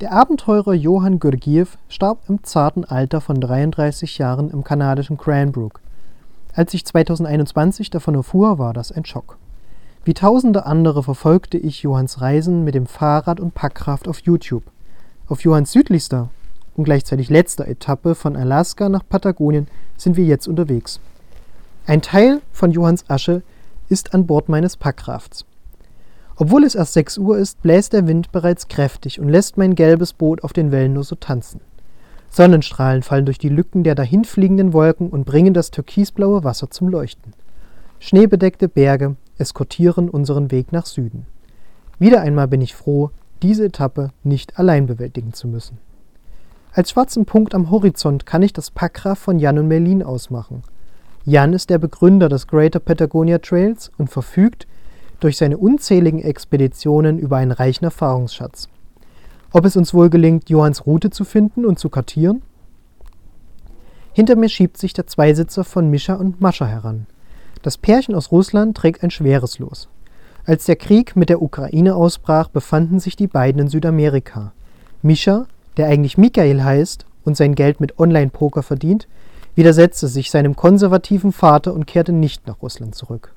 Der Abenteurer Johann Gurdjieff starb im zarten Alter von 33 Jahren im kanadischen Cranbrook. Als ich 2021 davon erfuhr, war das ein Schock. Wie tausende andere verfolgte ich Johanns Reisen mit dem Fahrrad und Packkraft auf YouTube. Auf Johanns südlichster und gleichzeitig letzter Etappe von Alaska nach Patagonien sind wir jetzt unterwegs. Ein Teil von Johanns Asche ist an Bord meines Packrafts. Obwohl es erst 6 Uhr ist, bläst der Wind bereits kräftig und lässt mein gelbes Boot auf den Wellen nur so tanzen. Sonnenstrahlen fallen durch die Lücken der dahinfliegenden Wolken und bringen das türkisblaue Wasser zum Leuchten. Schneebedeckte Berge eskortieren unseren Weg nach Süden. Wieder einmal bin ich froh, diese Etappe nicht allein bewältigen zu müssen. Als schwarzen Punkt am Horizont kann ich das Packraft von Jan und Merlin ausmachen. Jan ist der Begründer des Greater Patagonia Trails und verfügt durch seine unzähligen Expeditionen über einen reichen Erfahrungsschatz. Ob es uns wohl gelingt, Johanns Route zu finden und zu kartieren? Hinter mir schiebt sich der Zweisitzer von Mischa und Mascha heran. Das Pärchen aus Russland trägt ein schweres Los. Als der Krieg mit der Ukraine ausbrach, befanden sich die beiden in Südamerika. Mischa, der eigentlich Michael heißt und sein Geld mit Online-Poker verdient, widersetzte sich seinem konservativen Vater und kehrte nicht nach Russland zurück.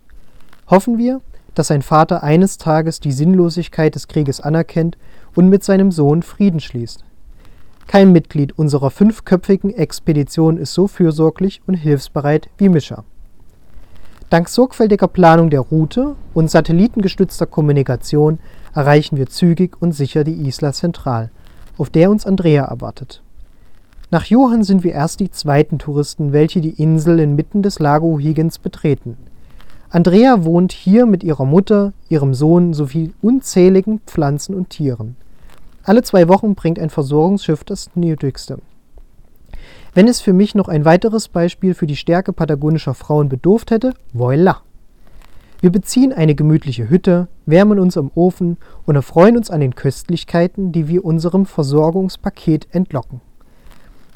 Hoffen wir, dass sein Vater eines Tages die Sinnlosigkeit des Krieges anerkennt und mit seinem Sohn Frieden schließt. Kein Mitglied unserer fünfköpfigen Expedition ist so fürsorglich und hilfsbereit wie Mischa. Dank sorgfältiger Planung der Route und satellitengestützter Kommunikation erreichen wir zügig und sicher die Isla Central, auf der uns Andrea erwartet. Nach Johann sind wir erst die zweiten Touristen, welche die Insel inmitten des Lago Higgins betreten – Andrea wohnt hier mit ihrer Mutter, ihrem Sohn sowie unzähligen Pflanzen und Tieren. Alle zwei Wochen bringt ein Versorgungsschiff das Nötigste. Wenn es für mich noch ein weiteres Beispiel für die Stärke patagonischer Frauen bedurft hätte, voilà! Wir beziehen eine gemütliche Hütte, wärmen uns am Ofen und erfreuen uns an den Köstlichkeiten, die wir unserem Versorgungspaket entlocken.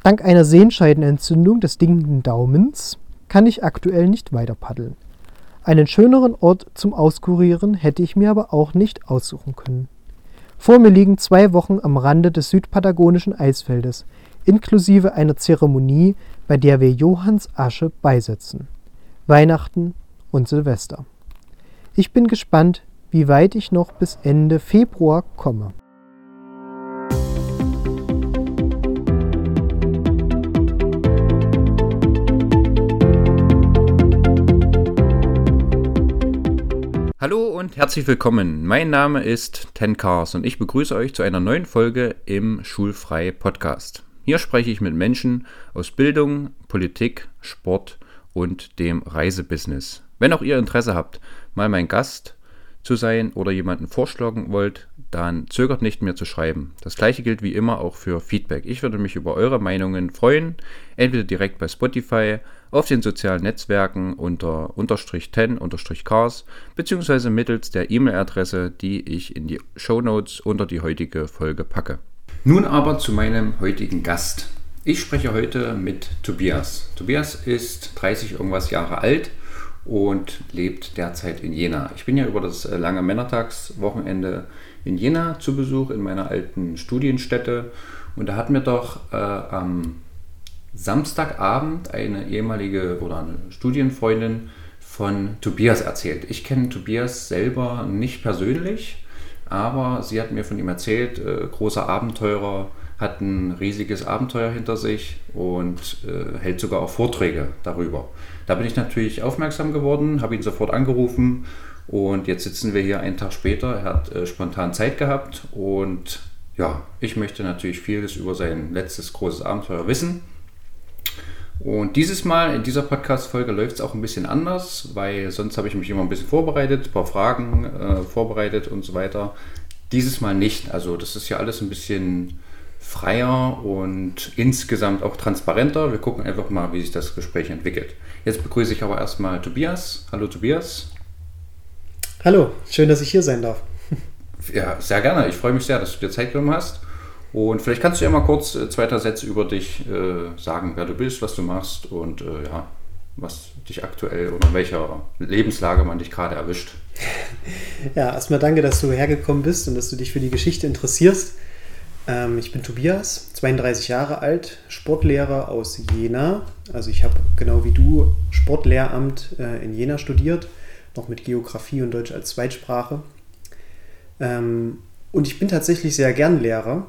Dank einer Sehenscheidenentzündung des dingenden Daumens kann ich aktuell nicht weiter paddeln. Einen schöneren Ort zum Auskurieren hätte ich mir aber auch nicht aussuchen können. Vor mir liegen zwei Wochen am Rande des südpatagonischen Eisfeldes, inklusive einer Zeremonie, bei der wir Johanns Asche beisetzen. Weihnachten und Silvester. Ich bin gespannt, wie weit ich noch bis Ende Februar komme. Hallo und herzlich willkommen. Mein Name ist Ten Cars und ich begrüße euch zu einer neuen Folge im Schulfrei Podcast. Hier spreche ich mit Menschen aus Bildung, Politik, Sport und dem Reisebusiness. Wenn auch ihr Interesse habt, mal mein Gast zu sein oder jemanden vorschlagen wollt, dann zögert nicht mehr zu schreiben. Das gleiche gilt wie immer auch für Feedback. Ich würde mich über eure Meinungen freuen, entweder direkt bei Spotify, auf den sozialen Netzwerken unter unterstrich 10 unterstrich cars beziehungsweise mittels der E-Mail-Adresse, die ich in die Show Notes unter die heutige Folge packe. Nun aber zu meinem heutigen Gast. Ich spreche heute mit Tobias. Tobias ist 30 irgendwas Jahre alt und lebt derzeit in Jena. Ich bin ja über das äh, lange Männertagswochenende in Jena zu Besuch in meiner alten Studienstätte und da hat mir doch äh, am Samstagabend eine ehemalige oder eine Studienfreundin von Tobias erzählt. Ich kenne Tobias selber nicht persönlich, aber sie hat mir von ihm erzählt, äh, großer Abenteurer, hat ein riesiges Abenteuer hinter sich und äh, hält sogar auch Vorträge darüber. Da bin ich natürlich aufmerksam geworden, habe ihn sofort angerufen und jetzt sitzen wir hier einen Tag später. Er hat äh, spontan Zeit gehabt und ja, ich möchte natürlich vieles über sein letztes großes Abenteuer wissen. Und dieses Mal in dieser Podcast-Folge läuft es auch ein bisschen anders, weil sonst habe ich mich immer ein bisschen vorbereitet, ein paar Fragen äh, vorbereitet und so weiter. Dieses Mal nicht. Also das ist ja alles ein bisschen freier und insgesamt auch transparenter. Wir gucken einfach mal, wie sich das Gespräch entwickelt. Jetzt begrüße ich aber erstmal Tobias. Hallo Tobias. Hallo, schön, dass ich hier sein darf. Ja, sehr gerne. Ich freue mich sehr, dass du dir Zeit genommen hast. Und vielleicht kannst du ja mal kurz äh, zwei, drei Sätze über dich äh, sagen, wer du bist, was du machst und äh, ja, was dich aktuell oder in welcher Lebenslage man dich gerade erwischt. Ja, erstmal danke, dass du hergekommen bist und dass du dich für die Geschichte interessierst. Ähm, ich bin Tobias, 32 Jahre alt, Sportlehrer aus Jena. Also ich habe genau wie du Sportlehramt äh, in Jena studiert, noch mit Geografie und Deutsch als Zweitsprache. Ähm, und ich bin tatsächlich sehr gern Lehrer,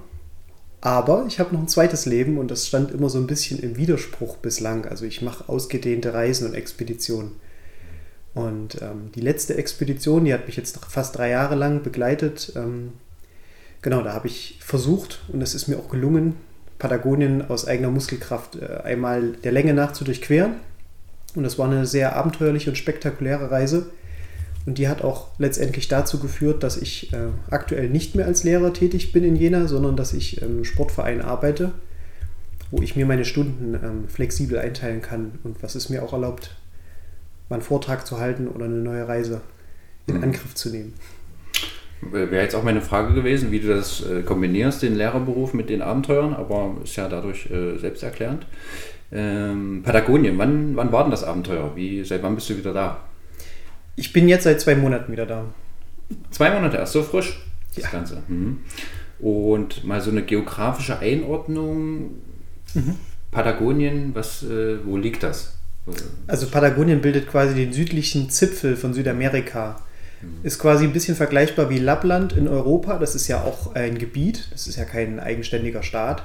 aber ich habe noch ein zweites Leben und das stand immer so ein bisschen im Widerspruch bislang. Also ich mache ausgedehnte Reisen und Expeditionen. Und ähm, die letzte Expedition, die hat mich jetzt fast drei Jahre lang begleitet. Ähm, genau, da habe ich versucht und es ist mir auch gelungen, Patagonien aus eigener Muskelkraft äh, einmal der Länge nach zu durchqueren. Und das war eine sehr abenteuerliche und spektakuläre Reise. Und die hat auch letztendlich dazu geführt, dass ich äh, aktuell nicht mehr als Lehrer tätig bin in Jena, sondern dass ich im Sportverein arbeite, wo ich mir meine Stunden ähm, flexibel einteilen kann und was es mir auch erlaubt, mal einen Vortrag zu halten oder eine neue Reise in mhm. Angriff zu nehmen. Wäre jetzt auch meine Frage gewesen, wie du das äh, kombinierst, den Lehrerberuf mit den Abenteuern, aber ist ja dadurch äh, selbsterklärend. Ähm, Patagonien, wann, wann war denn das Abenteuer? Wie, seit wann bist du wieder da? Ich bin jetzt seit zwei Monaten wieder da. Zwei Monate erst, so frisch, das ja. Ganze. Mhm. Und mal so eine geografische Einordnung. Mhm. Patagonien, was, äh, wo liegt das? Also Patagonien bildet quasi den südlichen Zipfel von Südamerika. Mhm. Ist quasi ein bisschen vergleichbar wie Lappland in Europa. Das ist ja auch ein Gebiet, das ist ja kein eigenständiger Staat.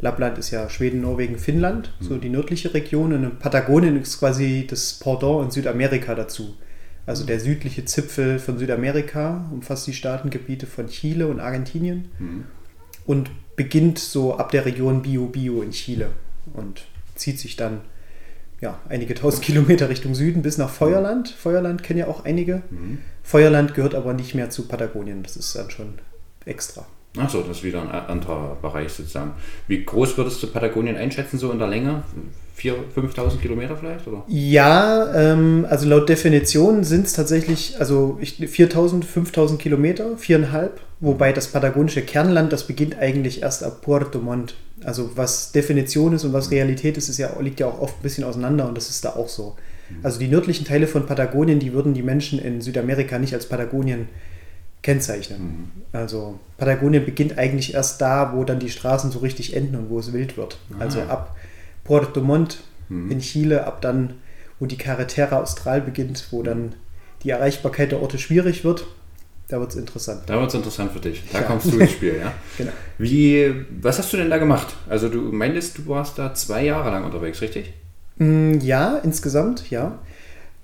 Lappland ist ja Schweden, Norwegen, Finnland, mhm. so die nördliche Region. Und Patagonien ist quasi das Pendant in Südamerika dazu. Also der südliche Zipfel von Südamerika umfasst die Staatengebiete von Chile und Argentinien mhm. und beginnt so ab der Region Bio Bio in Chile und zieht sich dann ja, einige tausend Kilometer Richtung Süden bis nach Feuerland. Feuerland kennen ja auch einige. Mhm. Feuerland gehört aber nicht mehr zu Patagonien. Das ist dann schon extra. Achso, das ist wieder ein anderer Bereich sozusagen. Wie groß würdest du Patagonien einschätzen, so in der Länge? 4.000, 5.000 Kilometer vielleicht? Oder? Ja, ähm, also laut Definition sind es tatsächlich also 4.000, 5.000 Kilometer, viereinhalb. Wobei das patagonische Kernland, das beginnt eigentlich erst ab Puerto Montt. Also was Definition ist und was Realität ist, ist ja, liegt ja auch oft ein bisschen auseinander und das ist da auch so. Also die nördlichen Teile von Patagonien, die würden die Menschen in Südamerika nicht als Patagonien kennzeichnen. Mhm. Also Patagonien beginnt eigentlich erst da, wo dann die Straßen so richtig enden und wo es wild wird. Ah. Also ab Puerto Montt mhm. in Chile, ab dann, wo die Carretera Austral beginnt, wo dann die Erreichbarkeit der Orte schwierig wird. Da wird es interessant. Da wird es interessant für dich. Da ja. kommst du ins Spiel, ja? genau. Wie, was hast du denn da gemacht? Also du meintest, du warst da zwei Jahre lang unterwegs, richtig? Mm, ja, insgesamt, ja.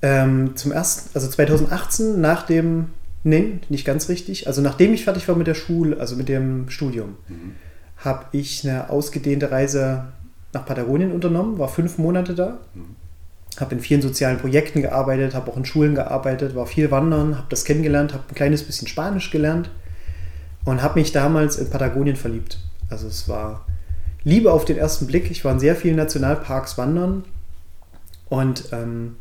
Ähm, zum ersten, also 2018 nach dem, nee, nicht ganz richtig. Also nachdem ich fertig war mit der Schule, also mit dem Studium, mhm. habe ich eine ausgedehnte Reise nach Patagonien unternommen, war fünf Monate da. Mhm habe in vielen sozialen Projekten gearbeitet, habe auch in Schulen gearbeitet, war viel wandern, habe das kennengelernt, habe ein kleines bisschen Spanisch gelernt und habe mich damals in Patagonien verliebt. Also es war Liebe auf den ersten Blick. Ich war in sehr vielen Nationalparks wandern und ähm,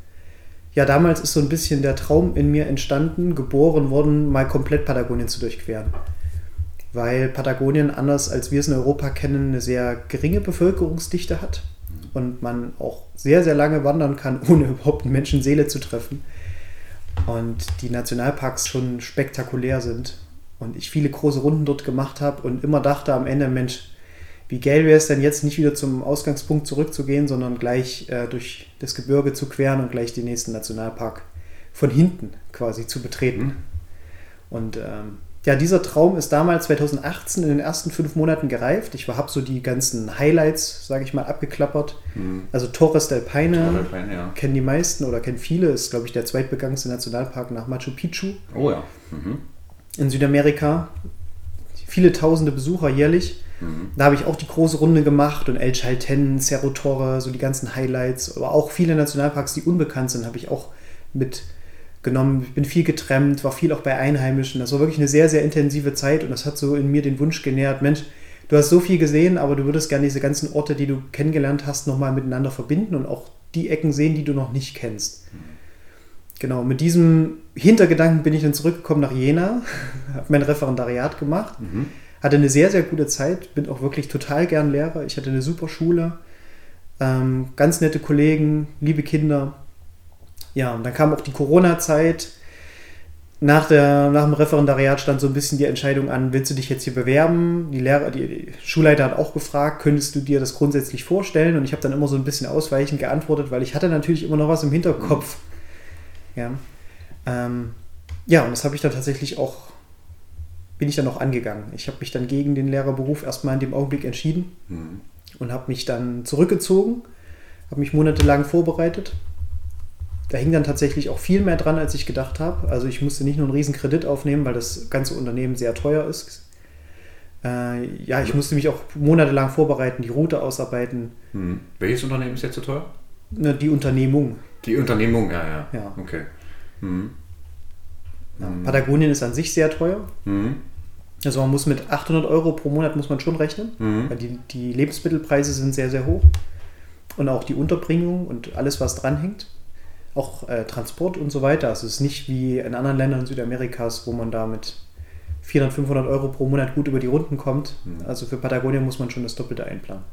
ja, damals ist so ein bisschen der Traum in mir entstanden, geboren worden, mal komplett Patagonien zu durchqueren. Weil Patagonien, anders als wir es in Europa kennen, eine sehr geringe Bevölkerungsdichte hat und man auch sehr, sehr lange wandern kann, ohne überhaupt eine Menschenseele zu treffen. Und die Nationalparks schon spektakulär sind. Und ich viele große Runden dort gemacht habe und immer dachte am Ende, Mensch, wie geil wäre es denn jetzt nicht wieder zum Ausgangspunkt zurückzugehen, sondern gleich äh, durch das Gebirge zu queren und gleich den nächsten Nationalpark von hinten quasi zu betreten. Mhm. Und ähm, ja, dieser Traum ist damals 2018 in den ersten fünf Monaten gereift. Ich habe so die ganzen Highlights, sage ich mal, abgeklappert. Mhm. Also Torres del Paine, Paine ja. kennen die meisten oder kennen viele. Ist, glaube ich, der zweitbegangenste Nationalpark nach Machu Picchu. Oh ja. Mhm. In Südamerika. Viele tausende Besucher jährlich. Mhm. Da habe ich auch die große Runde gemacht und El Chalten, Cerro Torre, so die ganzen Highlights. Aber auch viele Nationalparks, die unbekannt sind, habe ich auch mit genommen. Ich bin viel getrennt, war viel auch bei Einheimischen. Das war wirklich eine sehr, sehr intensive Zeit und das hat so in mir den Wunsch genährt, Mensch, du hast so viel gesehen, aber du würdest gerne diese ganzen Orte, die du kennengelernt hast, nochmal miteinander verbinden und auch die Ecken sehen, die du noch nicht kennst. Genau, mit diesem Hintergedanken bin ich dann zurückgekommen nach Jena, habe mein Referendariat gemacht, mhm. Hatte eine sehr, sehr gute Zeit, bin auch wirklich total gern Lehrer. Ich hatte eine super Schule, ähm, ganz nette Kollegen, liebe Kinder ja, und dann kam auch die Corona-Zeit. nach, der, nach dem Referendariat stand so ein bisschen die Entscheidung an, willst du dich jetzt hier bewerben? Die, Lehrer, die, die Schulleiter hat auch gefragt, könntest du dir das grundsätzlich vorstellen? Und ich habe dann immer so ein bisschen ausweichend geantwortet, weil ich hatte natürlich immer noch was im Hinterkopf. Ja, ähm, ja und das habe ich dann tatsächlich auch, bin ich dann auch angegangen. Ich habe mich dann gegen den Lehrerberuf erstmal in dem Augenblick entschieden Mhm. und habe mich dann zurückgezogen, habe mich monatelang vorbereitet. Da hing dann tatsächlich auch viel mehr dran, als ich gedacht habe. Also ich musste nicht nur einen riesen Kredit aufnehmen, weil das ganze Unternehmen sehr teuer ist. Äh, ja, ich musste mich auch monatelang vorbereiten, die Route ausarbeiten, Mhm. Welches Unternehmen ist jetzt so teuer? ne, die Unternehmung. Die Unternehmung, ja, ja. Ja. Okay. Mhm. Ja, Patagonien ist an sich sehr teuer. Mhm. Also man muss mit 800 Euro pro Monat muss man schon rechnen, Mhm. weil die, die Lebensmittelpreise sind sehr, sehr hoch. Und auch die Unterbringung und alles, was dranhängt. Auch äh, Transport und so weiter. Also es ist nicht wie in anderen Ländern Südamerikas, wo man da mit 400, 500 Euro pro Monat gut über die Runden kommt. Also für Patagonien muss man schon das Doppelte einplanen.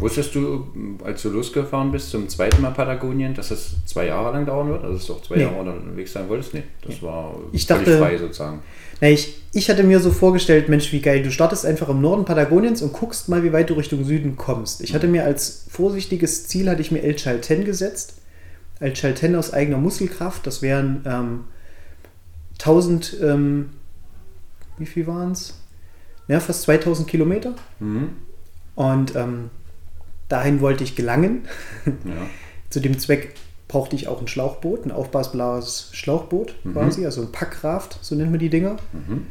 Wusstest du, als du losgefahren bist zum zweiten Mal Patagonien, dass das zwei Jahre lang dauern wird? Also dass du auch zwei Nee. Jahre unterwegs sein wolltest? Nee, das war Ich dachte- frei sozusagen. Na, ich, ich hatte mir so vorgestellt, Mensch, wie geil, du startest einfach im Norden Patagoniens und guckst mal, wie weit du Richtung Süden kommst. Ich hatte mir als vorsichtiges Ziel, hatte ich mir El Chalten gesetzt. El Chalten aus eigener Muskelkraft, das wären ähm, 1000, ähm, wie viel waren es? Ja, fast 2000 Kilometer. Mhm. Und ähm, dahin wollte ich gelangen. Ja. Zu dem Zweck brauchte ich auch ein Schlauchboot, ein aufblasbares Schlauchboot quasi, also ein Packraft, so nennt man die Dinger. Mhm.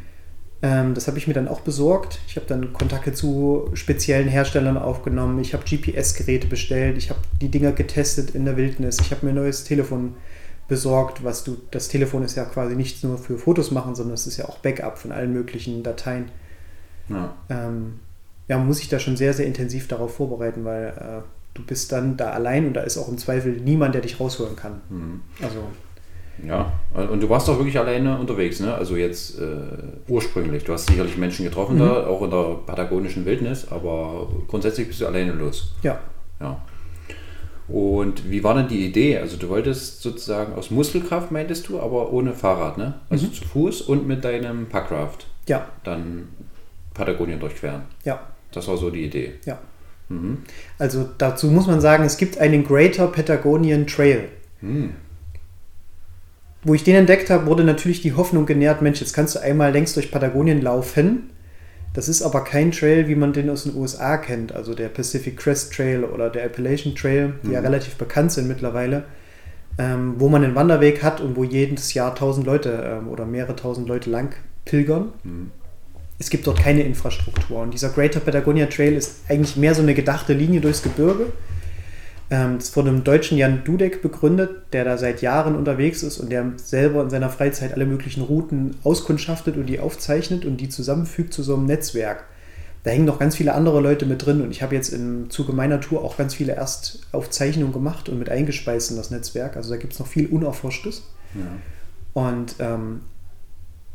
Ähm, das habe ich mir dann auch besorgt. Ich habe dann Kontakte zu speziellen Herstellern aufgenommen. Ich habe GPS-Geräte bestellt. Ich habe die Dinger getestet in der Wildnis. Ich habe mir ein neues Telefon besorgt, was du, das Telefon ist ja quasi nicht nur für Fotos machen, sondern es ist ja auch Backup von allen möglichen Dateien. Ja. Ähm, ja, man muss sich da schon sehr, sehr intensiv darauf vorbereiten, weil äh, du bist dann da allein und da ist auch im Zweifel niemand, der dich rausholen kann. Mhm. Also Ja, und du warst doch wirklich alleine unterwegs, ne? Also jetzt äh, ursprünglich. Du hast sicherlich Menschen getroffen da, auch in der patagonischen Wildnis, aber grundsätzlich bist du alleine los. ja, Ja. Und wie war denn die Idee? Also du wolltest sozusagen aus Muskelkraft, meintest du, aber ohne Fahrrad, ne? Also zu Fuß und mit deinem Packraft ja, dann Patagonien durchqueren. ja, Das war so die Idee. ja. Mhm. Also dazu muss man sagen, es gibt einen Greater Patagonian Trail. Hm. Wo ich den entdeckt habe, wurde natürlich die Hoffnung genährt, Mensch, jetzt kannst du einmal längs durch Patagonien laufen. Das ist aber kein Trail, wie man den aus den USA kennt, also der Pacific Crest Trail oder der Appalachian Trail, die ja relativ bekannt sind mittlerweile, ähm, wo man einen Wanderweg hat und wo jedes Jahr tausend Leute ähm, oder mehrere tausend Leute lang pilgern. Es gibt dort keine Infrastruktur und dieser Greater Patagonia Trail ist eigentlich mehr so eine gedachte Linie durchs Gebirge. Ähm, das wurde einem Deutschen Jan Dudek begründet, der da seit Jahren unterwegs ist und der selber in seiner Freizeit alle möglichen Routen auskundschaftet und die aufzeichnet und die zusammenfügt zu so einem Netzwerk. Da hängen noch ganz viele andere Leute mit drin und ich habe jetzt im Zuge meiner Tour auch ganz viele Erstaufzeichnungen gemacht und mit eingespeist in das Netzwerk. Also da gibt es noch viel Unerforschtes. Ja. Und ähm,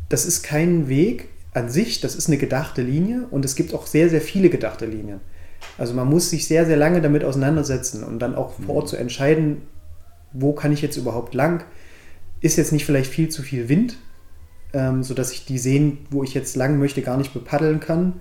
das ist kein Weg an sich, das ist eine gedachte Linie und es gibt auch sehr, sehr viele gedachte Linien. Also man muss sich sehr, sehr lange damit auseinandersetzen und dann auch vor Ort zu entscheiden, wo kann ich jetzt überhaupt lang? Ist jetzt nicht vielleicht viel zu viel Wind, ähm, sodass ich die Seen, wo ich jetzt lang möchte, gar nicht bepaddeln kann?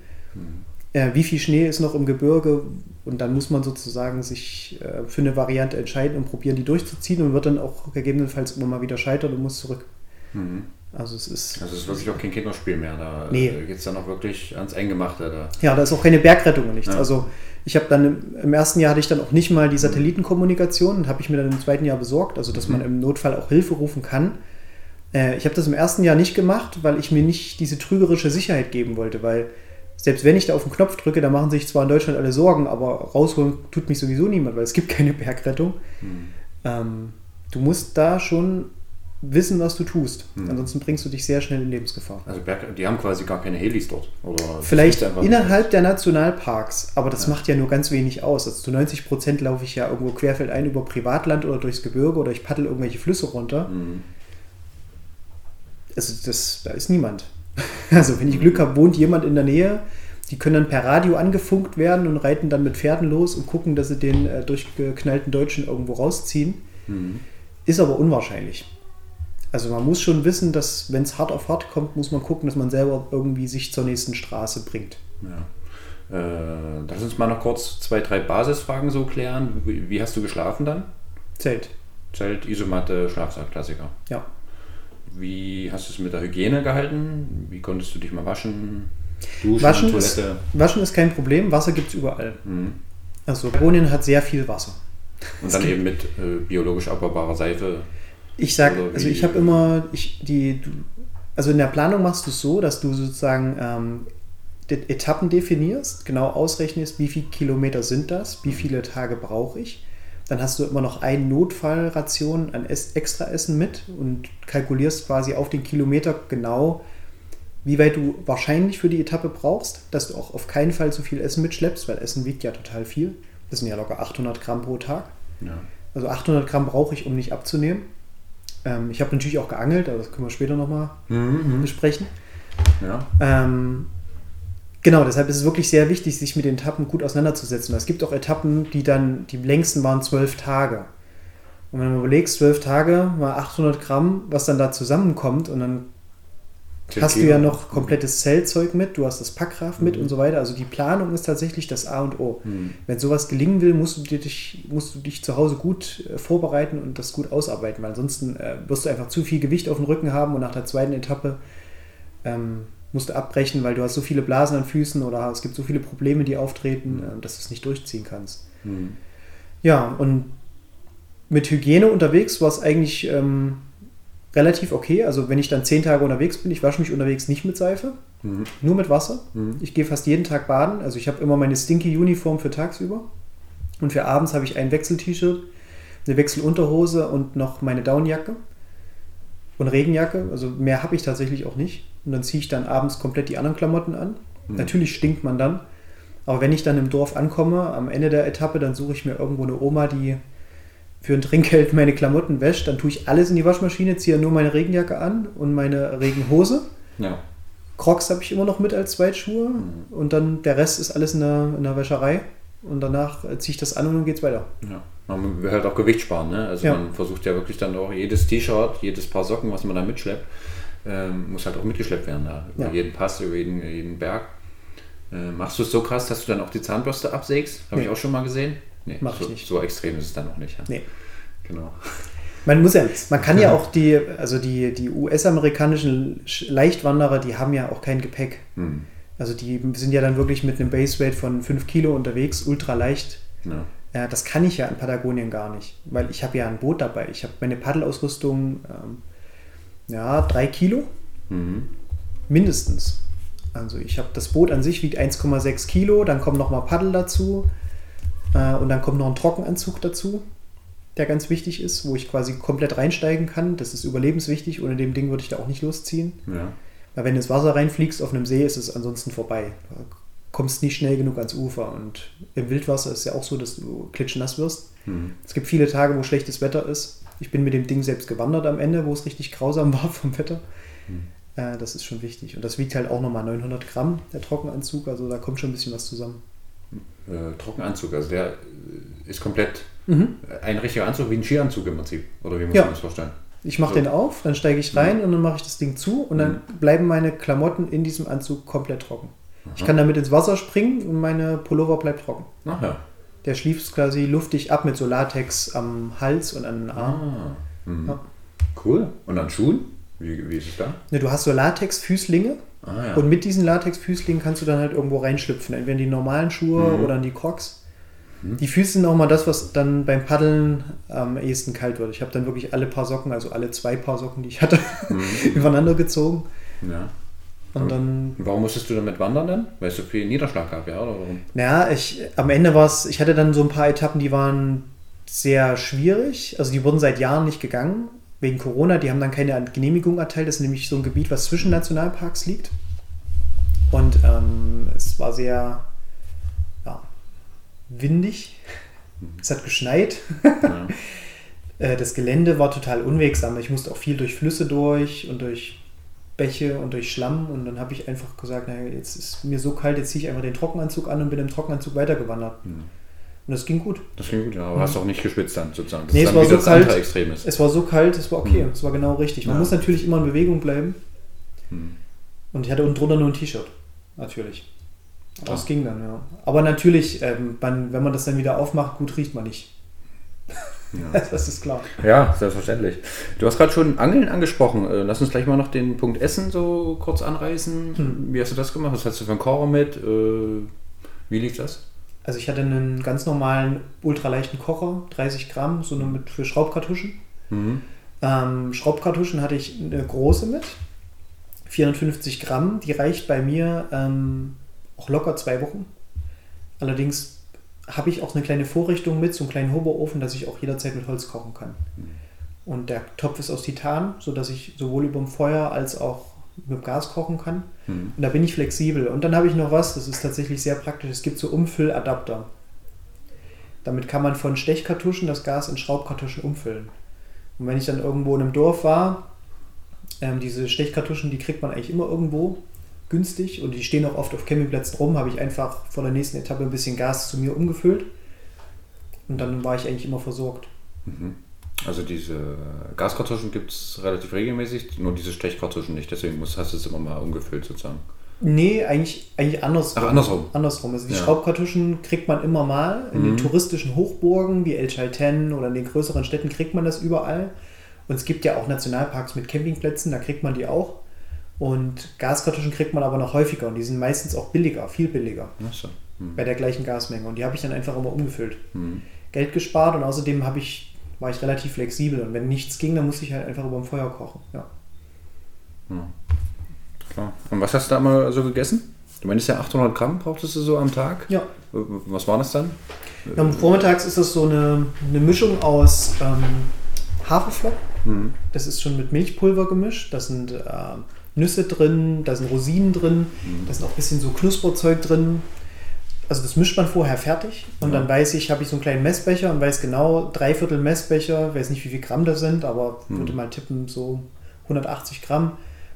Äh, wie viel Schnee ist noch im Gebirge? Und dann muss man sozusagen sich äh, für eine Variante entscheiden und probieren, die durchzuziehen und wird dann auch gegebenenfalls immer mal wieder scheitern und muss zurück. Mhm. Also es ist. Also es ist wirklich auch kein Kinderspiel mehr. Da Nee. geht es dann auch wirklich ans Eingemachte. Da. Ja, da ist auch keine Bergrettung und nichts. Ja. Also ich habe dann im, im ersten Jahr hatte ich dann auch nicht mal die Satellitenkommunikation und habe ich mir dann im zweiten Jahr besorgt, also dass man im Notfall auch Hilfe rufen kann. Äh, ich habe das im ersten Jahr nicht gemacht, weil ich mir nicht diese trügerische Sicherheit geben wollte, weil selbst wenn ich da auf den Knopf drücke, da machen sich zwar in Deutschland alle Sorgen, aber rausholen tut mich sowieso niemand, weil es gibt keine Bergrettung. Ähm, du musst da schon wissen, was du tust. Ansonsten bringst du dich sehr schnell in Lebensgefahr. Also die haben quasi gar keine Helis dort. Oder Vielleicht innerhalb der Nationalparks, aber das macht ja nur ganz wenig aus. Also zu 90 Prozent laufe ich ja irgendwo querfeldein über Privatland oder durchs Gebirge oder ich paddel irgendwelche Flüsse runter. Mhm. Also das, da ist niemand. Also wenn ich Glück habe, wohnt jemand in der Nähe. Die können dann per Radio angefunkt werden und reiten dann mit Pferden los und gucken, dass sie den äh, durchgeknallten Deutschen irgendwo rausziehen. Mhm. Ist aber unwahrscheinlich. Also man muss schon wissen, dass wenn es hart auf hart kommt, muss man gucken, dass man selber irgendwie sich zur nächsten Straße bringt. Ja. Äh, lass uns mal noch kurz zwei, drei Basisfragen so klären. Wie, wie hast du geschlafen dann? Zelt. Zelt, Isomatte, Schlafsack, Klassiker. Ja. Wie hast du es mit der Hygiene gehalten? Wie konntest du dich mal waschen? Duschen, waschen Toilette? Ist, waschen ist kein Problem, Wasser gibt es überall. Mhm. Also Patagonien hat sehr viel Wasser. Und dann eben mit äh, biologisch abbaubarer Seife. Ich sag, also ich habe immer, ich, die, du, also in der Planung machst du es so, dass du sozusagen ähm, Etappen definierst, genau ausrechnest, wie viele Kilometer sind das, wie viele Tage brauche ich. Dann hast du immer noch eine Notfallration an extra Essen mit und kalkulierst quasi auf den Kilometer genau, wie weit du wahrscheinlich für die Etappe brauchst, dass du auch auf keinen Fall zu viel Essen mitschleppst, weil Essen wiegt ja total viel. Das sind ja locker 800 Gramm pro Tag. Ja. Also 800 Gramm brauche ich, um nicht abzunehmen. Ähm, ich habe natürlich auch geangelt, aber das können wir später nochmal mhm. besprechen. Ja. Ähm, genau, deshalb ist es wirklich sehr wichtig, sich mit den Etappen gut auseinanderzusetzen. Es gibt auch Etappen, die dann, die längsten waren zwölf Tage. Und wenn du überlegst, zwölf Tage mal 800 Gramm, was dann da zusammenkommt und dann hast du ja noch komplettes Zellzeug mit, du hast das Packraft mit mhm. und so weiter. Also die Planung ist tatsächlich das A und O. Mhm. Wenn sowas gelingen will, musst du, dich, musst du dich zu Hause gut äh, vorbereiten und das gut ausarbeiten, weil ansonsten äh, wirst du einfach zu viel Gewicht auf dem Rücken haben und nach der zweiten Etappe ähm, musst du abbrechen, weil du hast so viele Blasen an Füßen oder es gibt so viele Probleme, die auftreten, mhm. äh, dass du es nicht durchziehen kannst. Mhm. Ja, und mit Hygiene unterwegs war es eigentlich... Ähm, relativ okay. Also wenn ich dann zehn Tage unterwegs bin, ich wasche mich unterwegs nicht mit Seife, mhm. nur mit Wasser. Mhm. Ich gehe fast jeden Tag baden. Also ich habe immer meine stinky Uniform für tagsüber. Und für abends habe ich ein Wechsel-T-Shirt, eine Wechselunterhose und noch meine Downjacke und Regenjacke. Also mehr habe ich tatsächlich auch nicht. Und dann ziehe ich dann abends komplett die anderen Klamotten an. Mhm. Natürlich stinkt man dann. Aber wenn ich dann im Dorf ankomme, am Ende der Etappe, dann suche ich mir irgendwo eine Oma, die für ein Trinkgeld meine Klamotten wäscht, dann tue ich alles in die Waschmaschine, ziehe nur meine Regenjacke an und meine Regenhose. Ja. Crocs habe ich immer noch mit als Zweitschuhe mhm. und dann der Rest ist alles in der, in der Wäscherei und danach ziehe ich das an und dann geht es weiter. Ja. Man will halt auch Gewicht sparen, ne? Also ja. man versucht ja wirklich dann auch jedes T-Shirt, jedes Paar Socken, was man da mitschleppt, ähm, muss halt auch mitgeschleppt werden da. Über ja. jeden Pass, über jeden, jeden Berg. Äh, machst du es so krass, dass du dann auch die Zahnbürste absägst? Habe nee. ich auch schon mal gesehen. Nee, Mach so, ich nicht. So extrem ist es dann noch nicht. Ja? Nee. Genau. Man muss ja, man kann ja auch die, also die, die US-amerikanischen Leichtwanderer, die haben ja auch kein Gepäck. Hm. Also die sind ja dann wirklich mit einem Base-Weight von 5 Kilo unterwegs, ultra leicht. Ja. ja. das kann ich ja in Patagonien gar nicht, weil ich habe ja ein Boot dabei. Ich habe meine Paddelausrüstung, ähm, ja, 3 Kilo. Mhm. Mindestens. Also ich habe das Boot an sich wiegt 1,6 Kilo, dann kommen nochmal Paddel dazu. Äh, und dann kommt noch ein Trockenanzug dazu, der ganz wichtig ist, wo ich quasi komplett reinsteigen kann. Das ist überlebenswichtig. Ohne dem Ding würde ich da auch nicht losziehen. Ja. Weil wenn du ins Wasser reinfliegst auf einem See, ist es ansonsten vorbei. Du kommst nicht schnell genug ans Ufer. Und im Wildwasser ist es ja auch so, dass du klitschnass wirst. Mhm. Es gibt viele Tage, wo schlechtes Wetter ist. Ich bin mit dem Ding selbst gewandert am Ende, wo es richtig grausam war vom Wetter. Mhm. Äh, das ist schon wichtig. Und das wiegt halt auch nochmal 900 Gramm, der Trockenanzug. Also da kommt schon ein bisschen was zusammen äh, Trockenanzug. Also der ist komplett mhm. ein richtiger Anzug wie ein Skianzug im Prinzip. Oder wie muss ja. man das vorstellen? Ich mache so. den auf, dann steige ich rein mhm. und dann mache ich das Ding zu und dann mhm. bleiben meine Klamotten in diesem Anzug komplett trocken. Aha. Ich kann damit ins Wasser springen und meine Pullover bleibt trocken. Ach ja. Der schließt quasi luftig ab mit so Latex am Hals und an den Armen. Ah. Ja. Cool. Und an Schuhen? Wie, wie ist es da? Ja, du hast so Latex-Füßlinge Ah, ja. Und mit diesen Latexfüßlingen kannst du dann halt irgendwo reinschlüpfen, entweder in die normalen Schuhe mhm. oder in die Crocs. Mhm. Die Füße sind auch mal das, was dann beim Paddeln am ehesten kalt wird. Ich habe dann wirklich alle paar Socken, also alle zwei Paar Socken, die ich hatte, mhm. übereinander gezogen. Ja. Und dann. Warum musstest du damit wandern dann? Weil es so viel Niederschlag gab, ja? Oder warum? Naja, ich, am Ende war es, ich hatte dann so ein paar Etappen, die waren sehr schwierig. Also die wurden seit Jahren nicht gegangen wegen Corona, die haben dann keine Genehmigung erteilt. Das ist nämlich so ein Gebiet, was zwischen Nationalparks liegt. Und ähm, es war sehr ja, windig. Es hat geschneit. Ja. Äh, das Gelände war total unwegsam. Ich musste auch viel durch Flüsse durch und durch Bäche und durch Schlamm. Und dann habe ich einfach gesagt, naja, jetzt ist mir so kalt, jetzt ziehe ich einfach den Trockenanzug an und bin im Trockenanzug weitergewandert. Mhm. Und das ging gut. Das ging gut, ja. Aber hast auch nicht geschwitzt dann sozusagen. Das Nee, es war so kalt. Extrem ist. Es war so kalt, es war okay, Mhm. es war genau richtig. Man Ja. muss natürlich immer in Bewegung bleiben. Hm. Und ich hatte unten drunter nur ein T-Shirt. Natürlich. Aber Ah. es ging dann, ja. Aber natürlich, ähm, man, wenn man das dann wieder aufmacht, gut riecht man nicht. Ja. Das ist klar. Ja, selbstverständlich. Du hast gerade schon Angeln angesprochen. Äh, Lass uns gleich mal noch den Punkt Essen so kurz anreißen. Hm. Wie hast du das gemacht? Was hast du für einen Kocher mit? Äh, Wie lief das? Also ich hatte einen ganz normalen, ultraleichten Kocher, 30 Gramm, so eine mit für Schraubkartuschen. Mhm. Ähm, Schraubkartuschen hatte ich eine große mit, 450 Gramm. Die reicht bei mir ähm, auch locker zwei Wochen. Allerdings habe ich auch eine kleine Vorrichtung mit, so einen kleinen Hoberofen, dass ich auch jederzeit mit Holz kochen kann. Und der Topf ist aus Titan, sodass ich sowohl über dem Feuer als auch mit dem Gas kochen kann. Mhm. Und da bin ich flexibel. Und dann habe ich noch was, das ist tatsächlich sehr praktisch. Es gibt so Umfülladapter. Damit kann man von Stechkartuschen das Gas in Schraubkartuschen umfüllen. Und wenn ich dann irgendwo in einem Dorf war, ähm, diese Stechkartuschen, die kriegt man eigentlich immer irgendwo günstig und die stehen auch oft auf Campingplätzen rum, habe ich einfach vor der nächsten Etappe ein bisschen Gas zu mir umgefüllt. Und dann war ich eigentlich immer versorgt. Mhm. Also diese Gaskartuschen gibt es relativ regelmäßig, nur diese Stechkartuschen nicht. Deswegen muss, hast du es immer mal umgefüllt sozusagen. Nee, eigentlich, eigentlich andersrum. Ach, andersrum. Andersrum. Also die Ja. Schraubkartuschen kriegt man immer mal. In den Mhm. touristischen Hochburgen wie El Chalten oder in den größeren Städten kriegt man das überall. Und es gibt ja auch Nationalparks mit Campingplätzen, da kriegt man die auch. Und Gaskartuschen kriegt man aber noch häufiger und die sind meistens auch billiger, viel billiger Ach so. Mhm. bei der gleichen Gasmenge. Und die habe ich dann einfach immer umgefüllt. Mhm. Geld gespart und außerdem habe ich, war ich relativ flexibel. Und wenn nichts ging, dann musste ich halt einfach über dem Feuer kochen. Ja. Ja. Klar. Und was hast du da mal so gegessen? Du meinst ja 800 Gramm brauchtest du so am Tag? ja. Was war das dann? Dann vormittags ist das so eine, eine Mischung aus ähm, Haferflocken. Mhm. Das ist schon mit Milchpulver gemischt. Da sind äh, Nüsse drin, da sind Rosinen drin, da sind auch ein bisschen so Knusperzeug drin. Also das mischt man vorher fertig und Ja. dann weiß ich, habe ich so einen kleinen Messbecher und weiß genau, dreiviertel Messbecher, weiß nicht wie viel Gramm das sind, aber Mhm. würde mal tippen, so 180 Gramm.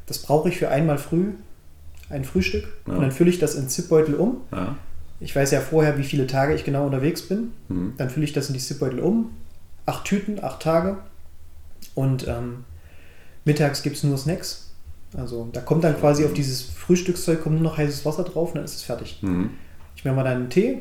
Das brauche ich für einmal früh, ein Frühstück. Ja. Und dann fülle ich das in Zipbeutel um. Ja. Ich weiß ja vorher, wie viele Tage ich genau unterwegs bin. Mhm. Dann fülle ich das in die Zipbeutel um. Acht Tüten, acht Tage. Und ähm, mittags gibt es nur Snacks. Also da kommt dann quasi auf dieses Frühstückszeug kommt nur noch heißes Wasser drauf und dann ist es fertig. Ich mache mal dann einen Tee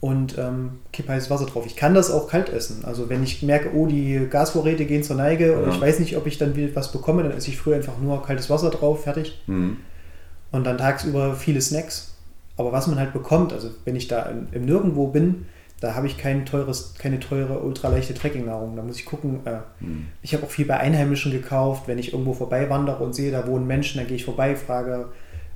und ähm, kippe heißes Wasser drauf. Ich kann das auch kalt essen. Also wenn ich merke, oh, die Gasvorräte gehen zur Neige oder Ja. ich weiß nicht, ob ich dann wieder was bekomme, dann esse ich früher einfach nur kaltes Wasser drauf, fertig. Mhm. Und dann tagsüber viele Snacks. Aber was man halt bekommt, also wenn ich da im, im Nirgendwo bin, da habe ich kein teures, keine teure, ultraleichte Trekkingnahrung. Da muss ich gucken. Äh, Mhm. ich habe auch viel bei Einheimischen gekauft. Wenn ich irgendwo vorbei wandere und sehe, da wohnen Menschen, dann gehe ich vorbei, frage,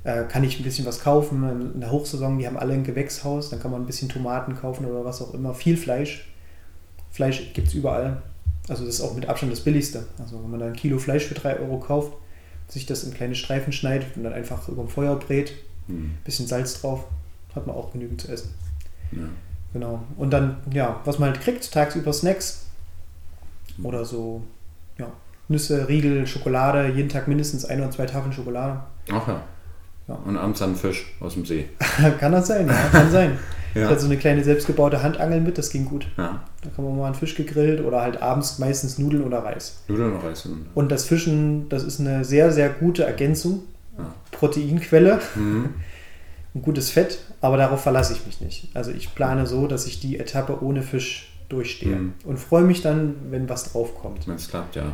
äh, kann ich ein bisschen was kaufen? In der Hochsaison, die haben alle ein Gewächshaus, dann kann man ein bisschen Tomaten kaufen oder was auch immer. Viel Fleisch. Fleisch gibt es überall. Also das ist auch mit Abstand das billigste. Also wenn man da ein Kilo Fleisch für 3 Euro kauft, sich das in kleine Streifen schneidet und dann einfach über dem Feuer brät, Mhm. bisschen Salz drauf, hat man auch genügend zu essen. Ja. Genau. Und dann, ja, was man halt kriegt, tagsüber Snacks oder so, ja, Nüsse, Riegel, Schokolade, jeden Tag mindestens ein oder zwei Tafeln Schokolade. Ach ja. Ja. Und abends dann Fisch aus dem See. kann das sein, ja, kann sein. Ja. Ich hatte so eine kleine selbstgebaute Handangel mit, das ging gut. Ja. Da kann man mal einen Fisch gegrillt oder halt abends meistens Nudeln oder Reis. Nudeln und Reis. Und, Und das Fischen, das ist eine sehr, sehr gute Ergänzung. Ja. Proteinquelle, Mhm. ein gutes Fett, aber darauf verlasse ich mich nicht. Also ich plane so, dass ich die Etappe ohne Fisch durchstehe Mhm. und freue mich dann, wenn was draufkommt. Wenn es klappt, ja.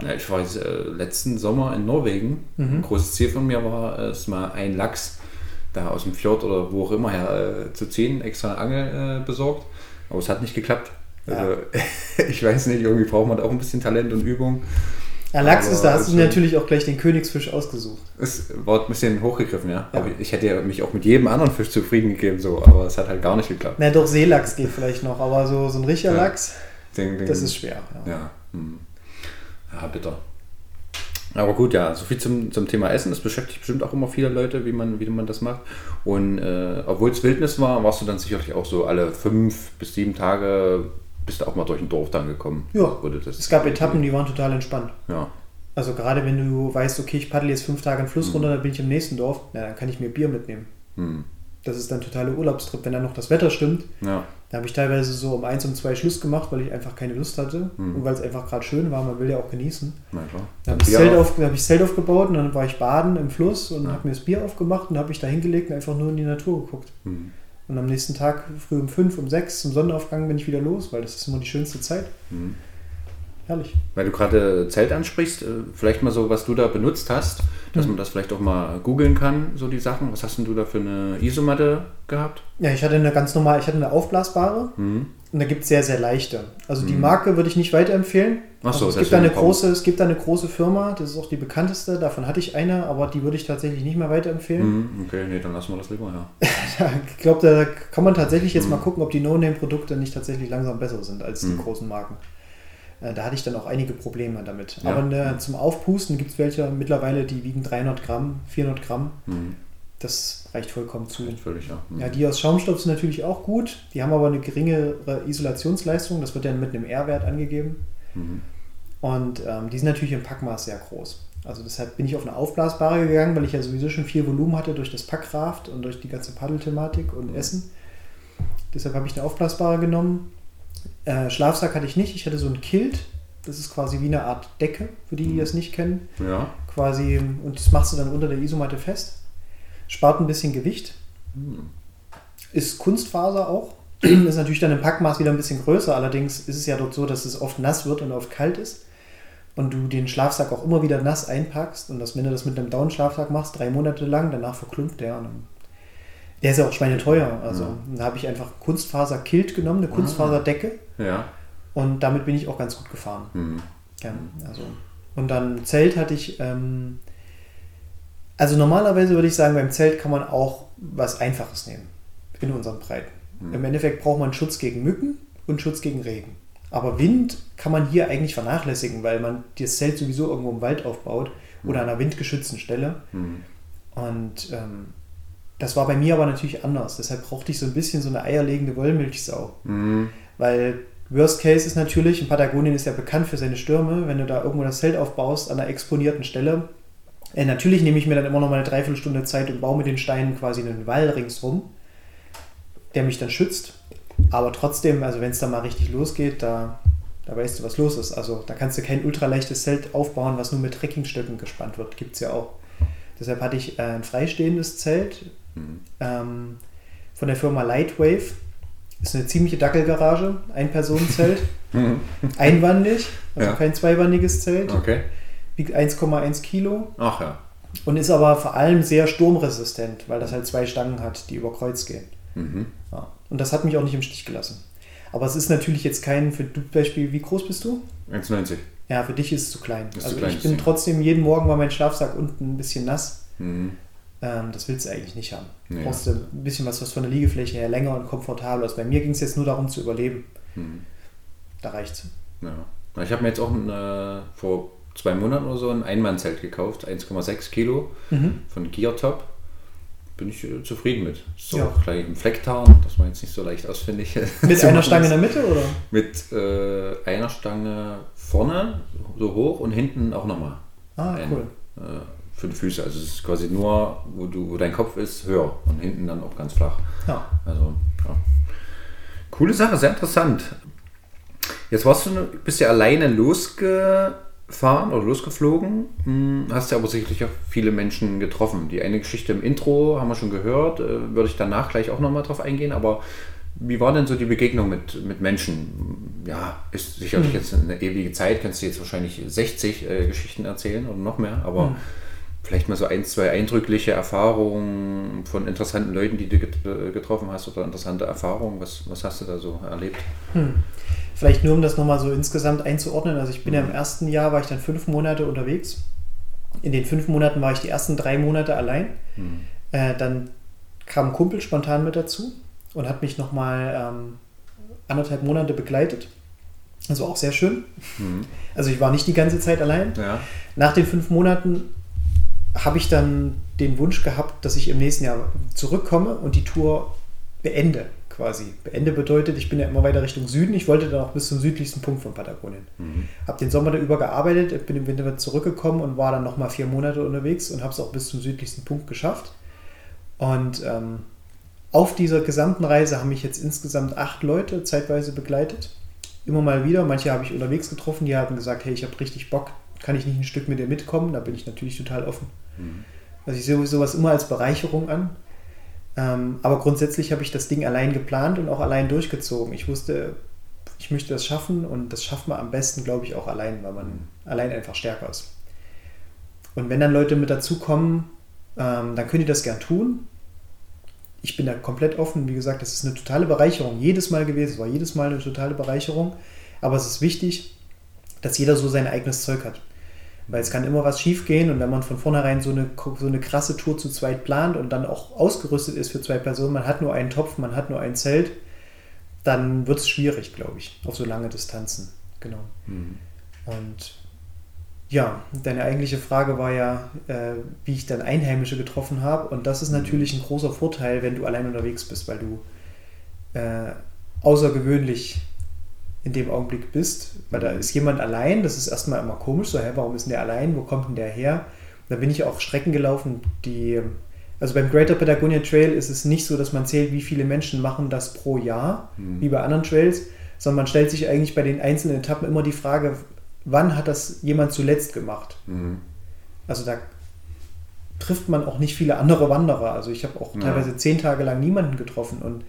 Ja. Ich war jetzt, äh, letzten Sommer in Norwegen. Mhm. Ein großes Ziel von mir war es mal ein Lachs da aus dem Fjord oder wo auch immer her äh, zu ziehen, extra Angel äh, besorgt. Aber es hat nicht geklappt. Ja. Also, ich weiß nicht, irgendwie braucht man auch ein bisschen Talent und Übung. Ja, Lachs ist, da hast du natürlich auch gleich den Königsfisch ausgesucht. Es war ein bisschen hochgegriffen, ja. Ja. Ich hätte mich auch mit jedem anderen Fisch zufrieden gegeben, so, aber es hat halt gar nicht geklappt. Na doch, Seelachs geht vielleicht noch, aber so, so ein richtiger. Lachs, Den, den, das ist schwer. Ja. Ja, hm. Ja, bitter. Aber gut, ja, so viel zum, zum Thema Essen. Das beschäftigt bestimmt auch immer viele Leute, wie man, wie man das macht. Und äh, obwohl es Wildnis war, warst du dann sicherlich auch so alle fünf bis sieben Tage, bist du auch mal durch ein Dorf dann gekommen. Ja. Wurde das Es gab Etappen, die waren total entspannt. Ja, Also gerade wenn du weißt, okay, ich paddel jetzt fünf Tage einen Fluss Mhm. runter, dann bin ich im nächsten Dorf, na, dann kann ich mir Bier mitnehmen. hm. Das ist dann totaler Urlaubstrip, wenn dann noch das Wetter stimmt. Ja. Da habe ich teilweise so um eins, um zwei Schluss gemacht, weil ich einfach keine Lust hatte Mhm. und weil es einfach gerade schön war. Man will ja auch genießen. Na klar. Da habe Dann ich, das Bier Zelt auf. hab ich Zelt aufgebaut und dann war ich baden im Fluss und Ja. habe mir das Bier aufgemacht und habe ich da hingelegt und einfach nur in die Natur geguckt. Mhm. Und am nächsten Tag früh um fünf, um sechs zum Sonnenaufgang bin ich wieder los, weil das ist immer die schönste Zeit. Mhm. Herrlich. Weil du gerade Zelt ansprichst, äh, vielleicht mal so, was du da benutzt hast, dass Mhm. man das vielleicht auch mal googeln kann, so die Sachen. Was hast denn du da für eine Isomatte gehabt? Ja, ich hatte eine ganz normal, ich hatte eine aufblasbare Mhm. und da gibt es sehr, sehr leichte. Also die Mhm. Marke würde ich nicht weiterempfehlen. Ach so, also es, gibt eine große, es gibt da eine große Firma, das ist auch die bekannteste, davon hatte ich eine, aber die würde ich tatsächlich nicht mehr weiterempfehlen. Mhm. Okay, nee, dann lassen wir das lieber, ja. ich glaube, da kann man tatsächlich jetzt Mhm. mal gucken, ob die No-Name-Produkte nicht tatsächlich langsam besser sind als die Mhm. großen Marken. Äh, Da hatte ich dann auch einige Probleme damit. Ja. Aber ne, zum Aufpusten gibt es welche mittlerweile, die wiegen 300 Gramm, 400 Gramm. Mhm. Das reicht vollkommen zu. Echt völlig, ja. Mhm. Ja, die aus Schaumstoff sind natürlich auch gut. Die haben aber eine geringere Isolationsleistung. Das wird dann mit einem R-Wert angegeben. Mhm. Und ähm, die sind natürlich im Packmaß sehr groß. Also deshalb bin ich auf eine aufblasbare gegangen, weil ich ja sowieso schon viel Volumen hatte durch das Packraft und durch die ganze Paddelthematik und Mhm. Essen. Deshalb habe ich eine aufblasbare genommen. Äh, Schlafsack hatte ich nicht. Ich hatte so ein Kilt. Das ist quasi wie eine Art Decke, für die, die Mhm. das nicht kennen. Ja. Quasi, und das machst du dann unter der Isomatte fest. Spart ein bisschen Gewicht. Mhm. Ist Kunstfaser auch. ist natürlich dann im Packmaß wieder ein bisschen größer. Allerdings ist es ja dort so, dass es oft nass wird und oft kalt ist. Und du den Schlafsack auch immer wieder nass einpackst. Und dass, wenn du das mit einem Down-Schlafsack machst, drei Monate lang, danach verklumpt der. Und dann, der ist ja auch schweineteuer. Also Ja. da habe ich einfach Kunstfaser-Kilt genommen, eine Ah. Kunstfaserdecke. Ja. Und damit bin ich auch ganz gut gefahren. Mhm. Ja, also. Und dann Zelt hatte ich. Ähm, also normalerweise würde ich sagen, beim Zelt kann man auch was Einfaches nehmen. In unseren Breiten. Mhm. Im Endeffekt braucht man Schutz gegen Mücken und Schutz gegen Regen. Aber Wind kann man hier eigentlich vernachlässigen, weil man das Zelt sowieso irgendwo im Wald aufbaut oder an einer windgeschützten Stelle. Mhm. Und ähm, das war bei mir aber natürlich anders. Deshalb brauchte ich so ein bisschen so eine eierlegende Wollmilchsau. Mhm. Weil Worst Case ist natürlich, in Patagonien ist ja bekannt für seine Stürme, wenn du da irgendwo das Zelt aufbaust an einer exponierten Stelle. Äh, natürlich nehme ich mir dann immer noch mal eine Dreiviertelstunde Zeit und baue mit den Steinen quasi einen Wall ringsrum, der mich dann schützt. Aber trotzdem, also wenn es da mal richtig losgeht, da, da weißt du, was los ist. Also da kannst du kein ultraleichtes Zelt aufbauen, was nur mit Trekkingstöcken gespannt wird. Gibt es ja auch. Deshalb hatte ich äh, ein freistehendes Zelt Mhm. ähm, von der Firma Lightwave. Ist eine ziemliche Dackelgarage, ein Personenzelt, Mhm. einwandig, also Ja. kein zweiwandiges Zelt, Okay. wiegt 1,1 Kilo Ach ja. und ist aber vor allem sehr sturmresistent, weil das halt zwei Stangen hat, die über Kreuz gehen. Mhm. Ja. Und das hat mich auch nicht im Stich gelassen. Aber es ist natürlich jetzt kein, für du Beispiel, wie groß bist du? 1,90. Ja, für dich ist es zu klein. Ist zu also klein, ich bin trotzdem, jeden Morgen war mein Schlafsack unten ein bisschen nass. Mhm. Ähm, das willst du eigentlich nicht haben. Du Nee, brauchst du ein bisschen was, was von der Liegefläche her länger und komfortabler ist. Bei mir ging es jetzt nur darum zu überleben. Mhm. Da reicht's. Ja. Ich habe mir jetzt auch ein, äh, vor zwei Monaten oder so ein Einmannzelt gekauft, 1,6 Kilo von Gear Top. Bin ich äh, zufrieden mit. So Ja. gleich im Flecktarn, das war jetzt nicht so leicht ausfindig. Mit einer Stange in der Mitte, oder? Mit äh, einer Stange vorne, so hoch und hinten auch nochmal. Ah, Ein, cool. Äh, für die Füße. Also es ist quasi nur, wo, du, wo dein Kopf ist, höher und hinten dann auch ganz flach. Ja. Also, ja. Coole Sache, sehr interessant. Jetzt warst du, bist ja alleine losgefahren oder losgeflogen, Hm, hast ja aber sicherlich auch viele Menschen getroffen. Die eine Geschichte im Intro haben wir schon gehört, äh, würde ich danach gleich auch nochmal drauf eingehen, aber wie war denn so die Begegnung mit, mit Menschen? Ja, ist sicherlich jetzt eine ewige Zeit, kannst du jetzt wahrscheinlich 60 äh, Geschichten erzählen oder noch mehr, aber vielleicht mal so ein, zwei eindrückliche Erfahrungen von interessanten Leuten, die du get- getroffen hast oder interessante Erfahrungen. Was, was hast du da so erlebt? Vielleicht nur, um das nochmal so insgesamt einzuordnen. Also ich bin ja im ersten Jahr, war ich dann fünf Monate unterwegs. In den fünf Monaten war ich die ersten drei Monate allein. Äh, dann kam ein Kumpel spontan mit dazu und hat mich nochmal ähm, anderthalb Monate begleitet. Also auch sehr schön. Also ich war nicht die ganze Zeit allein. Ja. Nach den fünf Monaten habe ich dann den Wunsch gehabt, dass ich im nächsten Jahr zurückkomme und die Tour beende quasi. Beende bedeutet, ich bin ja immer weiter Richtung Süden. Ich wollte dann auch bis zum südlichsten Punkt von Patagonien. Mhm. Habe den Sommer da über gearbeitet, bin im Winter zurückgekommen und war dann nochmal vier Monate unterwegs und habe es auch bis zum südlichsten Punkt geschafft. Und ähm, auf dieser gesamten Reise haben mich jetzt insgesamt acht Leute zeitweise begleitet. Immer mal wieder. Manche habe ich unterwegs getroffen, die haben gesagt, hey, ich habe richtig Bock, kann ich nicht ein Stück mit dir mitkommen? Da bin ich natürlich total offen. Mhm. Also ich sehe sowas immer als Bereicherung an. Ähm, aber grundsätzlich habe ich das Ding allein geplant und auch allein durchgezogen. Ich wusste, ich möchte das schaffen und das schafft man am besten, glaube ich, auch allein, weil man mhm. allein einfach stärker ist. Und wenn dann Leute mit dazukommen, ähm, dann können die das gern tun. Ich bin da komplett offen. Wie gesagt, das ist eine totale Bereicherung. Jedes Mal gewesen. Es war jedes Mal eine totale Bereicherung. Aber es ist wichtig, dass jeder so sein eigenes Zeug hat. Weil es kann immer was schief gehen und wenn man von vornherein so eine, so eine krasse Tour zu zweit plant und dann auch ausgerüstet ist für zwei Personen, man hat nur einen Topf, man hat nur ein Zelt, dann wird es schwierig, glaube ich, auf so lange Distanzen. Genau. Mhm. Und ja, deine eigentliche Frage war ja, äh, wie ich dann Einheimische getroffen habe. Und das ist mhm. natürlich ein großer Vorteil, wenn du allein unterwegs bist, weil du äh, außergewöhnlich in dem Augenblick bist. Weil da ist jemand allein, das ist erstmal immer komisch, so, hä, warum ist denn der allein, wo kommt denn der her? Da bin ich auch Strecken gelaufen, die, also beim Greater Patagonia Trail ist es nicht so, dass man zählt, wie viele Menschen machen das pro Jahr, mhm. wie bei anderen Trails, sondern man stellt sich eigentlich bei den einzelnen Etappen immer die Frage, wann hat das jemand zuletzt gemacht? Mhm. Also da trifft man auch nicht viele andere Wanderer. Also ich habe auch ja. teilweise zehn Tage lang niemanden getroffen. Und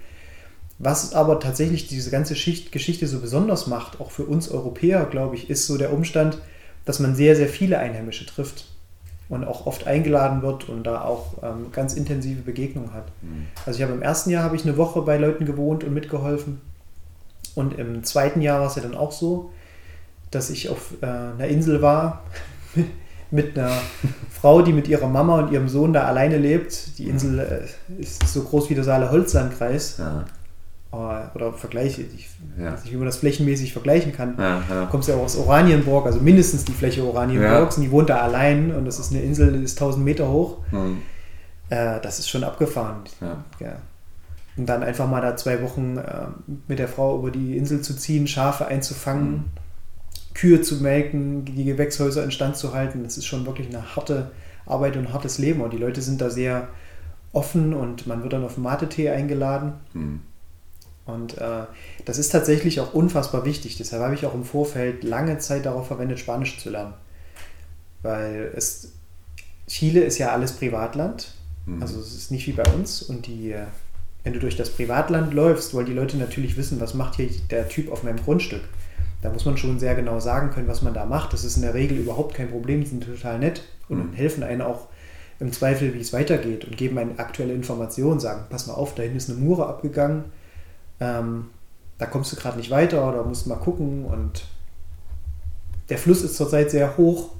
was aber tatsächlich diese ganze Schicht, Geschichte so besonders macht, auch für uns Europäer, glaube ich, ist so der Umstand, dass man sehr, sehr viele Einheimische trifft und auch oft eingeladen wird und da auch ähm, ganz intensive Begegnungen hat. Mhm. Also ich habe im ersten Jahr habe ich eine Woche bei Leuten gewohnt und mitgeholfen. Und im zweiten Jahr war es ja dann auch so, dass ich auf äh, einer Insel war mit einer Frau, die mit ihrer Mama und ihrem Sohn da alleine lebt. Die Insel äh, ist so groß wie der Saale Holzlandkreis. Ja. Oder vergleiche, ich ja. weiß nicht, wie man das flächenmäßig vergleichen kann. Ja, ja. Kommst ja auch aus Oranienburg, also mindestens die Fläche Oranienburgs, und die wohnt da allein und das ist eine Insel, die ist 1000 Meter hoch. Mhm. Äh, das ist schon abgefahren. Ja. Und dann einfach mal da zwei Wochen äh, mit der Frau über die Insel zu ziehen, Schafe einzufangen. Mhm Kühe zu melken, die Gewächshäuser instand zu halten. Das ist schon wirklich eine harte Arbeit und ein hartes Leben. Und die Leute sind da sehr offen und man wird dann auf Mate-Tee eingeladen. Mhm. Und äh, das ist tatsächlich auch unfassbar wichtig. Deshalb habe ich auch im Vorfeld lange Zeit darauf verwendet, Spanisch zu lernen. Weil es, Chile ist ja alles Privatland. Mhm. Also es ist nicht wie bei uns. Und die, äh, wenn du durch das Privatland läufst, wollen die Leute natürlich wissen, was macht hier der Typ auf meinem Grundstück. Da muss man schon sehr genau sagen können, was man da macht. Das ist in der Regel überhaupt kein Problem, die sind total nett und mhm. helfen einem auch im Zweifel, wie es weitergeht und geben eine aktuelle Information, sagen, pass mal auf, da hinten ist eine Mure abgegangen, ähm, da kommst du gerade nicht weiter oder musst mal gucken und der Fluss ist zurzeit sehr hoch,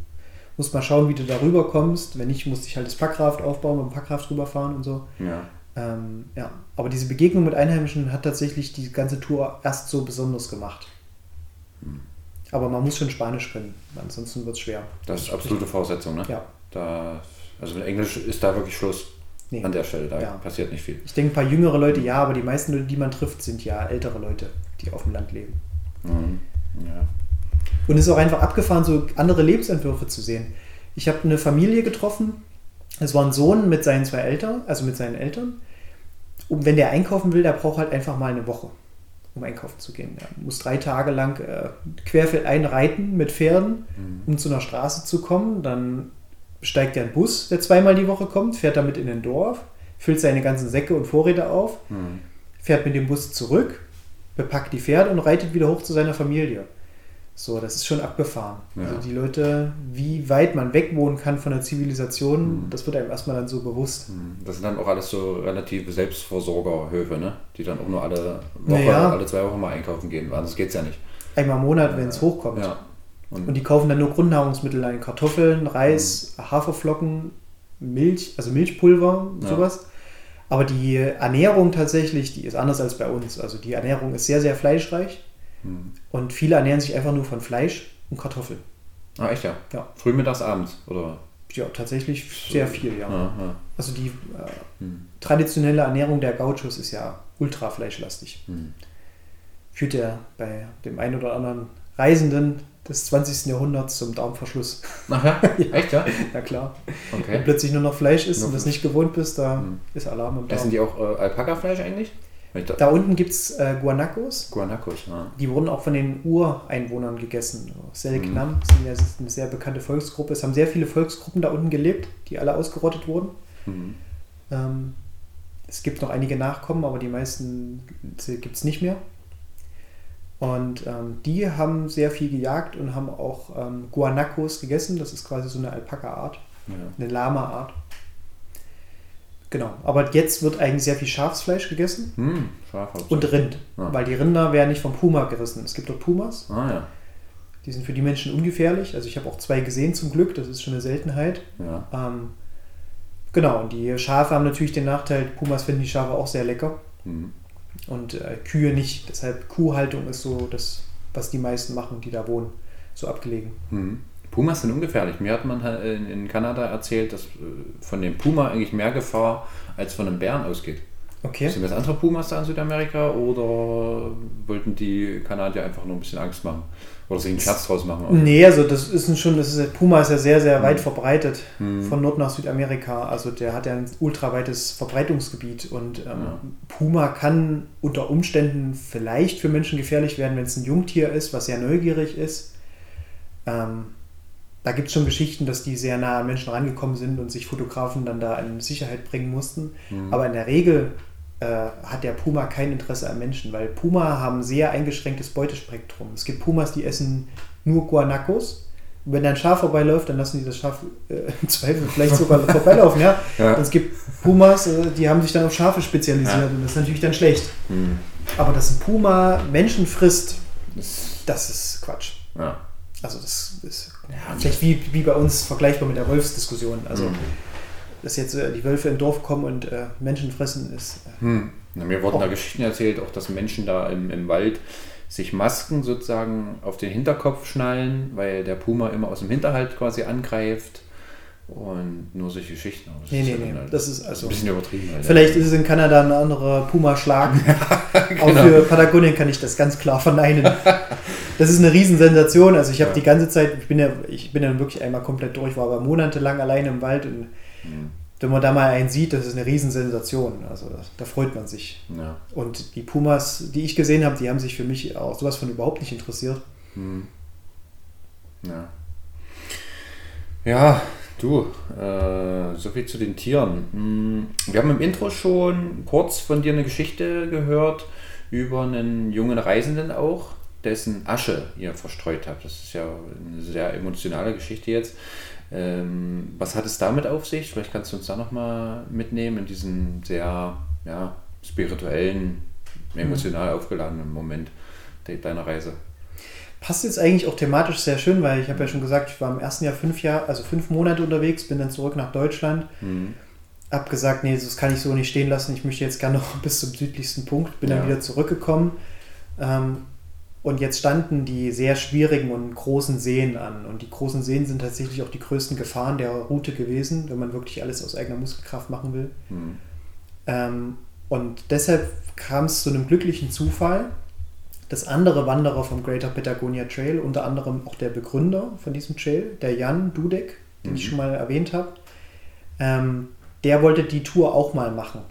musst mal schauen, wie du darüber kommst. Wenn nicht, musst ich halt das Packraft aufbauen, dem Packraft rüberfahren und so. Ja. Ähm, ja. Aber diese Begegnung mit Einheimischen hat tatsächlich die ganze Tour erst so besonders gemacht. Aber man muss schon Spanisch können, ansonsten wird es schwer. Das ist absolute Voraussetzung, ne? Ja. Da, also mit Englisch ist da wirklich Schluss. Nee. An der Stelle, da ja. passiert nicht viel. Ich denke, ein paar jüngere Leute ja, aber die meisten Leute, die man trifft, sind ja ältere Leute, die auf dem Land leben. Mhm. Ja. Und es ist auch einfach abgefahren, so andere Lebensentwürfe zu sehen. Ich habe eine Familie getroffen, es war ein Sohn mit seinen zwei Eltern, also mit seinen Eltern. Und wenn der einkaufen will, der braucht halt einfach mal eine Woche um einkaufen zu gehen. Er muss drei Tage lang äh, querfeldein reiten mit Pferden, mhm. um zu einer Straße zu kommen. Dann steigt er ein Bus, der zweimal die Woche kommt, fährt damit in ein Dorf, füllt seine ganzen Säcke und Vorräte auf, mhm. fährt mit dem Bus zurück, bepackt die Pferde und reitet wieder hoch zu seiner Familie. So, das ist schon abgefahren. Ja. Also die Leute, wie weit man wegwohnen kann von der Zivilisation, mhm. das wird einem erstmal dann so bewusst. Mhm. Das sind dann auch alles so relative Selbstversorgerhöfe, ne? Die dann auch nur alle Woche, naja. alle zwei Wochen mal einkaufen gehen. Sonst geht es ja nicht. Einmal im Monat, wenn es hochkommt. Ja. Und, Und, die kaufen dann nur Grundnahrungsmittel ein. Kartoffeln, Reis, mhm. Haferflocken, Milch, also Milchpulver, sowas. Ja. Aber die Ernährung tatsächlich, die ist anders als bei uns. Also die Ernährung ist sehr, sehr fleischreich. Hm. Und viele ernähren sich einfach nur von Fleisch und Kartoffeln. Ah, echt ja? Ja. Früh, mittags, abends, oder? Ja, tatsächlich sehr viel, ja. Aha. Also die äh, hm. traditionelle Ernährung der Gauchos ist ja ultra fleischlastig. Hm. Führt ja bei dem einen oder anderen Reisenden des 20. Jahrhunderts zum Darmverschluss. Ach ja? Echt, ja? Ja klar. Wenn Okay. plötzlich nur noch Fleisch isst Nur und das nicht gewohnt bist, da Hm. ist Alarm im Essen Darm. die auch äh, Alpaka-Fleisch eigentlich? Wenn ich da- Da unten gibt es äh, Guanacos. Guanacos, ja. Die wurden auch von den Ureinwohnern gegessen. Selknam sind ja das ist eine sehr bekannte Volksgruppe. Es haben sehr viele Volksgruppen da unten gelebt, die alle ausgerottet wurden. Mhm. Ähm, es gibt noch einige Nachkommen, aber die meisten gibt es nicht mehr. Und ähm, die haben sehr viel gejagt und haben auch ähm, Guanacos gegessen. Das ist quasi so eine Alpaka-Art, Ja. eine Lama-Art. Genau, aber jetzt wird eigentlich sehr viel Schafsfleisch gegessen Hm, Schaf und Rind, Ah. weil die Rinder werden nicht vom Puma gerissen. Es gibt dort Pumas, Ah ja. die sind für die Menschen ungefährlich. Also ich habe auch zwei gesehen zum Glück, das ist schon eine Seltenheit. Ja. Ähm, genau, und die Schafe haben natürlich den Nachteil, Pumas finden die Schafe auch sehr lecker Hm. Und äh, Kühe nicht. Deshalb Kuhhaltung ist so das, was die meisten machen, die da wohnen, so abgelegen. Hm. Pumas sind ungefährlich. Mir hat man in in Kanada erzählt, dass äh, von dem Puma eigentlich mehr Gefahr als von einem Bären ausgeht. Okay. Sind das andere Pumas da in Südamerika oder wollten die Kanadier einfach nur ein bisschen Angst machen? Oder sich einen Scherz draus machen? Nee, also das ist schon, das ist, Puma ist ja sehr, sehr weit verbreitet Hm. von Nord nach Südamerika. Also der hat ja ein ultraweites Verbreitungsgebiet und ähm, Ja. Puma kann unter Umständen vielleicht für Menschen gefährlich werden, wenn es ein Jungtier ist, was sehr neugierig ist. Ähm, da gibt es schon Geschichten, dass die sehr nah an Menschen rangekommen sind und sich Fotografen dann da in Sicherheit bringen mussten. Hm. Aber in der Regel hat der Puma kein Interesse an Menschen, weil Puma haben sehr eingeschränktes Beutespektrum. Es gibt Pumas, die essen nur Guanacos. Und wenn da ein Schaf vorbeiläuft, dann lassen die das Schaf äh, im Zweifel vielleicht sogar vorbeilaufen. Ja? Ja. Es gibt Pumas, äh, die haben sich dann auf Schafe spezialisiert Ja. und das ist natürlich dann schlecht. Hm. Aber dass ein Puma Menschen frisst, Das, ist Quatsch. ja. Also das ist vielleicht wie, wie bei uns vergleichbar mit der Wolfsdiskussion. Also Hm. Dass jetzt äh, die Wölfe im Dorf kommen und äh, Menschen fressen, ist äh, Hm. Na, mir wurden Auch- da Geschichten erzählt, auch dass Menschen da im, im Wald sich Masken sozusagen auf den Hinterkopf schnallen, weil der Puma immer aus dem Hinterhalt quasi angreift. Und nur solche Geschichten. Das Nee, ist nee, nee, halt- das ist also- ein bisschen übertrieben. Halt. Vielleicht ist es in Kanada ein anderer Puma-Schlag. Auch genau. für Patagonien kann ich das ganz klar verneinen. Das ist eine Riesensensation. Also ich habe Ja. die ganze Zeit, ich bin ja, ich bin ja wirklich einmal komplett durch, war aber monatelang alleine im Wald und Hm. wenn man da mal einen sieht, das ist eine Riesensensation. Also da, freut man sich. Ja. Und die Pumas, die ich gesehen habe, die haben sich für mich auch sowas von überhaupt nicht interessiert. Hm. Ja. Ja, du, äh, so viel zu den Tieren. Hm, Wir haben im Intro schon kurz von dir eine Geschichte gehört über einen jungen Reisenden auch, dessen Asche ihr verstreut habt. Das ist ja eine sehr emotionale Geschichte jetzt. Ähm, was hat es damit auf sich? Vielleicht kannst du uns da nochmal mitnehmen in diesen sehr ja, spirituellen, emotional aufgeladenen Moment de deiner Reise. Passt jetzt eigentlich auch thematisch sehr schön, weil ich habe ja schon gesagt, ich war im ersten Jahr fünf Jahre, also fünf Monate unterwegs, bin dann zurück nach Deutschland, Mhm. hab gesagt, nee, das kann ich so nicht stehen lassen, ich möchte jetzt gerne noch bis zum südlichsten Punkt, bin Ja. dann wieder zurückgekommen. Ähm, und jetzt standen die sehr schwierigen und großen Seen an. Und die großen Seen sind tatsächlich auch die größten Gefahren der Route gewesen, wenn man wirklich alles aus eigener Muskelkraft machen will. Mhm. Ähm, und deshalb kam es zu einem glücklichen Zufall, dass andere Wanderer vom Greater Patagonia Trail, unter anderem auch der Begründer von diesem Trail, der Jan Dudek, den ich Mhm. schon mal erwähnt habe, ähm, der wollte die Tour auch mal machen.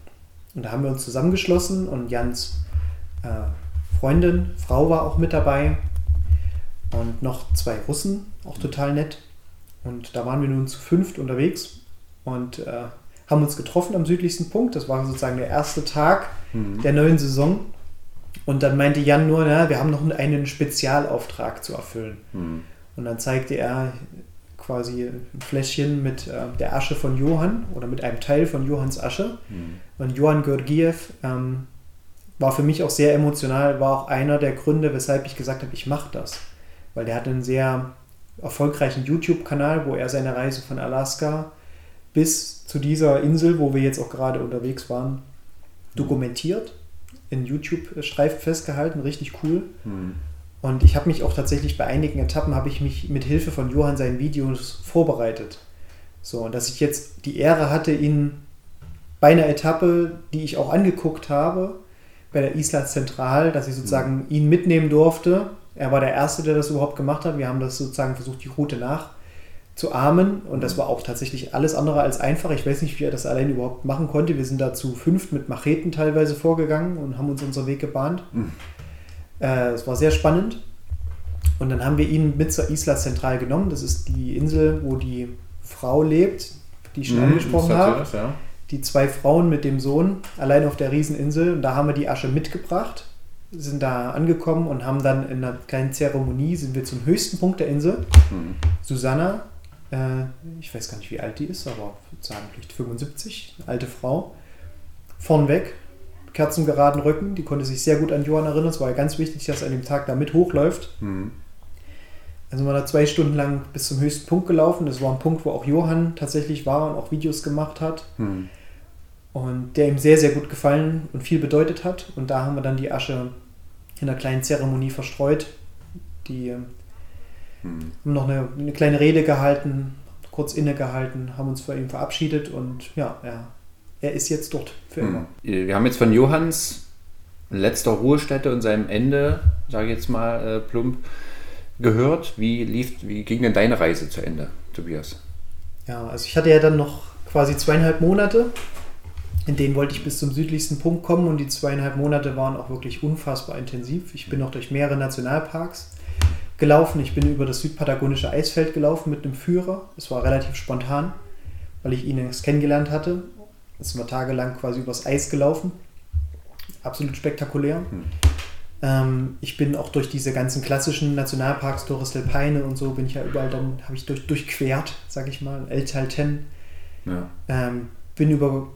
Und da haben wir uns zusammengeschlossen und Jans äh, Freundin, Frau war auch mit dabei und noch zwei Russen, auch total nett. Und da waren wir nun zu fünft unterwegs und äh, haben uns getroffen am südlichsten Punkt. Das war sozusagen der erste Tag Mhm. der neuen Saison. Und dann meinte Jan nur, na, wir haben noch einen Spezialauftrag zu erfüllen. Mhm. Und dann zeigte er quasi ein Fläschchen mit äh, der Asche von Johann oder mit einem Teil von Johanns Asche. Mhm. Und Johann Georgiev ähm, war für mich auch sehr emotional, war auch einer der Gründe, weshalb ich gesagt habe, ich mache das. Weil der hat einen sehr erfolgreichen YouTube-Kanal, wo er seine Reise von Alaska bis zu dieser Insel, wo wir jetzt auch gerade unterwegs waren, dokumentiert, in YouTube-Streifen festgehalten, richtig cool. Mhm. Und ich habe mich auch tatsächlich bei einigen Etappen habe ich mich mit Hilfe von Johann seinen Videos vorbereitet. So, und dass ich jetzt die Ehre hatte, ihn bei einer Etappe, die ich auch angeguckt habe, bei der Isla Zentral, dass ich sozusagen ihn mitnehmen durfte Er war der Erste, der das überhaupt gemacht hat. Wir haben das sozusagen versucht, die Route nachzuahmen. Und das war auch tatsächlich alles andere als einfach. Ich weiß nicht, wie er das allein überhaupt machen konnte. Wir sind da zu fünft mit Macheten teilweise vorgegangen und haben uns unseren Weg gebahnt. Mhm. Äh, Es war sehr spannend. Und dann haben wir ihn mit zur Isla Central genommen. Das ist die Insel, wo die Frau lebt, die ich schon Mhm, angesprochen habe. ja. Die zwei Frauen mit dem Sohn allein auf der Rieseninsel. Und da haben wir die Asche mitgebracht, sind da angekommen und haben dann in einer kleinen Zeremonie, sind wir zum höchsten Punkt der Insel. Mhm. Susanna, äh, ich weiß gar nicht, wie alt die ist, aber ich würde sagen vielleicht 75, eine alte Frau, vornweg, kerzengeraden Rücken, die konnte sich sehr gut an Johann erinnern. Es war ja ganz wichtig, dass er an dem Tag da mit hochläuft. Mhm. Also wir da zwei Stunden lang bis zum höchsten Punkt gelaufen. Das war ein Punkt, wo auch Johann tatsächlich war und auch Videos gemacht hat. Mhm. Und der ihm sehr, sehr gut gefallen und viel bedeutet hat. Und da haben wir dann die Asche in einer kleinen Zeremonie verstreut. Die ähm, Mhm. haben noch eine, eine kleine Rede gehalten, kurz innegehalten, haben uns vor ihm verabschiedet und ja, er, er ist jetzt dort für immer. Mhm. Wir haben jetzt von Johanns letzter Ruhestätte und seinem Ende, sage ich jetzt mal äh, plump, gehört. Wie lief, wie ging denn deine Reise zu Ende, Tobias? Ja, also ich hatte ja dann noch quasi zweieinhalb Monate, in denen wollte ich bis zum südlichsten Punkt kommen und die zweieinhalb Monate waren auch wirklich unfassbar intensiv. Ich bin noch durch mehrere Nationalparks gelaufen. Ich bin über das südpatagonische Eisfeld gelaufen mit einem Führer. Es war relativ spontan, weil ich ihn erst kennengelernt hatte. Es sind wir tagelang quasi übers Eis gelaufen. Absolut spektakulär. Hm. Ähm, ich bin auch durch diese ganzen klassischen Nationalparks, Torres del Paine und so, bin ich ja überall dann, habe ich durch, durchquert, sag ich mal, El Talten. Ja. Ähm, bin über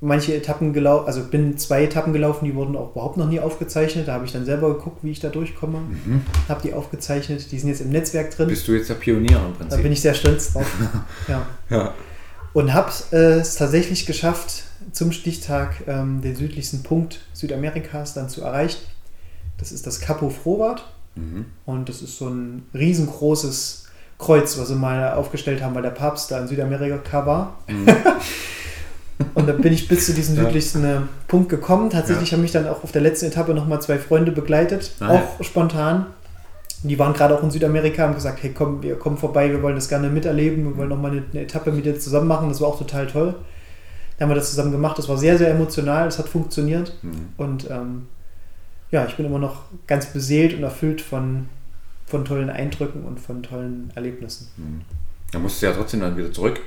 manche Etappen gelaufen, also bin zwei Etappen gelaufen, die wurden auch überhaupt noch nie aufgezeichnet. Da habe ich dann selber geguckt, wie ich da durchkomme. Mhm. Habe die aufgezeichnet. Die sind jetzt im Netzwerk drin. Bist du jetzt der Pionier im Da Prinzip? bin ich sehr stolz drauf. ja. ja. Und habe äh, es tatsächlich geschafft, zum Stichtag ähm, den südlichsten Punkt Südamerikas dann zu erreichen. Das ist das Capo Frobat. Mhm. Und das ist so ein riesengroßes Kreuz, was sie mal aufgestellt haben, weil der Papst da in Südamerika war. Mhm. Und dann bin ich bis zu diesem Ja. südlichsten äh, Punkt gekommen. Tatsächlich Ja. haben mich dann auch auf der letzten Etappe nochmal zwei Freunde begleitet, Ah, auch spontan. Und die waren gerade auch in Südamerika und haben gesagt, hey komm, wir kommen vorbei, wir wollen das gerne miterleben, wir wollen nochmal eine, eine Etappe mit dir zusammen machen. Das war auch total toll. Dann haben wir das zusammen gemacht, das war sehr, sehr emotional, das hat funktioniert. Mhm. Und ähm, ja, ich bin immer noch ganz beseelt und erfüllt von, von tollen Eindrücken und von tollen Erlebnissen. Mhm. Da musst du ja trotzdem dann wieder zurück,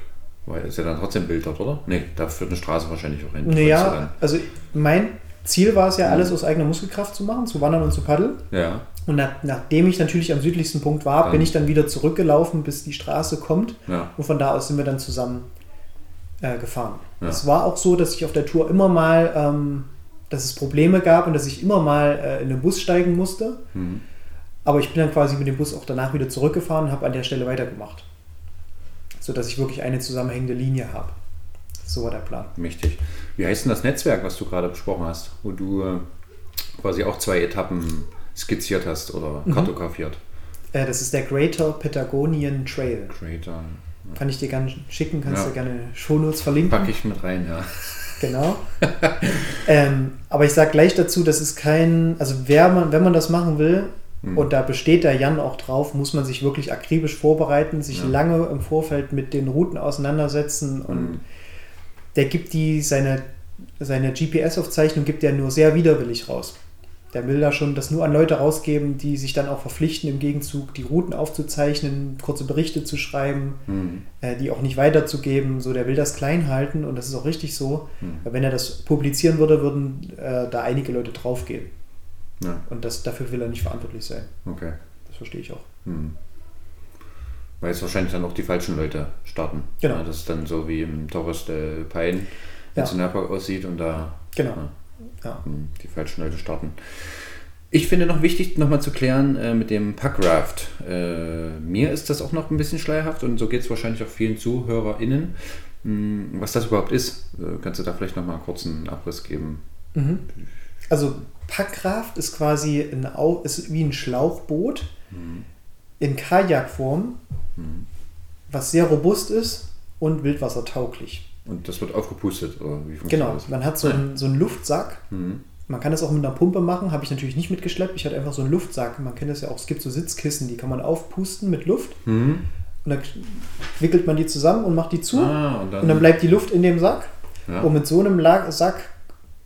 weil es ja dann trotzdem ein Bild dort, oder? Nee, da führt eine Straße wahrscheinlich auch hin. Naja, also mein Ziel war es ja, Mhm. alles aus eigener Muskelkraft zu machen, zu wandern und zu paddeln. Ja, Und nach, nachdem ich natürlich am südlichsten Punkt war, Dann- bin ich dann wieder zurückgelaufen, bis die Straße kommt. ja. Und von da aus sind wir dann zusammen äh, gefahren. Ja. Es war auch so, dass ich auf der Tour immer mal, ähm, dass es Probleme gab und dass ich immer mal äh, in den Bus steigen musste. Mhm. Aber ich bin dann quasi mit dem Bus auch danach wieder zurückgefahren und habe an der Stelle weitergemacht. Sodass ich wirklich eine zusammenhängende Linie habe. So war der Plan. Mächtig. Wie heißt denn das Netzwerk, was du gerade besprochen hast, wo du äh, quasi auch zwei Etappen skizziert hast oder Mhm. kartografiert? Äh, das ist der Greater Patagonian Trail. Creator. Kann ich dir gerne schicken, kannst Ja. du gerne Shownotes verlinken. Packe ich mit rein, ja. Genau. ähm, aber ich sage gleich dazu, das ist kein, also wer man, wenn man das machen will, Mhm. und da besteht der Jan auch drauf, muss man sich wirklich akribisch vorbereiten, sich Ja. lange im Vorfeld mit den Routen auseinandersetzen und Mhm. der gibt die, seine, seine GPS-Aufzeichnung gibt er nur sehr widerwillig raus. Der will da schon das nur an Leute rausgeben, die sich dann auch verpflichten, im Gegenzug die Routen aufzuzeichnen, kurze Berichte zu schreiben, Mhm. äh, die auch nicht weiterzugeben. So, der will das klein halten und das ist auch richtig so. Mhm. Weil Wenn er das publizieren würde, würden äh, da einige Leute draufgehen. Ja, Und das, dafür will er nicht verantwortlich sein. okay. Das verstehe ich auch. Mhm. Weil es wahrscheinlich dann auch die falschen Leute starten. Genau. Ja, das ist dann so wie im Torres del Paine Ja. Nationalpark aussieht und da Genau. Ja. Ja. hm, die falschen Leute starten. Ich finde noch wichtig, nochmal zu klären äh, mit dem Packraft. Äh, mir ist das auch noch ein bisschen schleierhaft und so geht es wahrscheinlich auch vielen ZuhörerInnen. Hm, was das überhaupt ist, äh, kannst du da vielleicht nochmal kurz einen Abriss geben? Mhm. Also Packraft ist quasi ein, ist wie ein Schlauchboot Mhm. in Kajakform, Mhm. was sehr robust ist und wildwassertauglich. Und das wird aufgepustet, oder wie funktioniert Genau, das? man hat so einen, so einen Luftsack, Mhm. Man kann das auch mit einer Pumpe machen, habe ich natürlich nicht mitgeschleppt. Ich hatte einfach so einen Luftsack. Man kennt das ja auch, es gibt so Sitzkissen, die kann man aufpusten mit Luft. Mhm. Und dann wickelt man die zusammen und macht die zu. Ah, und dann, Und dann bleibt die Luft in dem Sack. ja. Und mit so einem Sack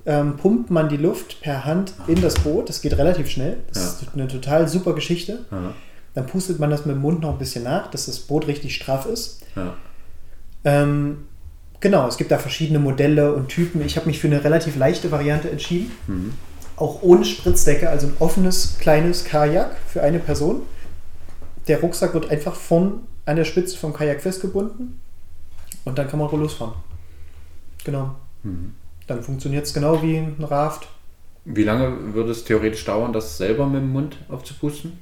ähm, pumpt man die Luft per Hand in das Boot. Das geht relativ schnell. Das ist eine total super Geschichte. ja. Dann pustet man das mit dem Mund noch ein bisschen nach, dass das Boot richtig straff ist. Ja. Ähm, genau, es gibt da verschiedene Modelle und Typen. Ich habe mich für eine relativ leichte Variante entschieden. Mhm. Auch ohne Spritzdecke, also ein offenes kleines Kajak für eine Person. Der Rucksack wird einfach von an der Spitze vom Kajak festgebunden und dann kann man losfahren. Genau. Mhm. Dann funktioniert es genau wie ein Raft. Wie lange würde es theoretisch dauern, das selber mit dem Mund aufzupusten?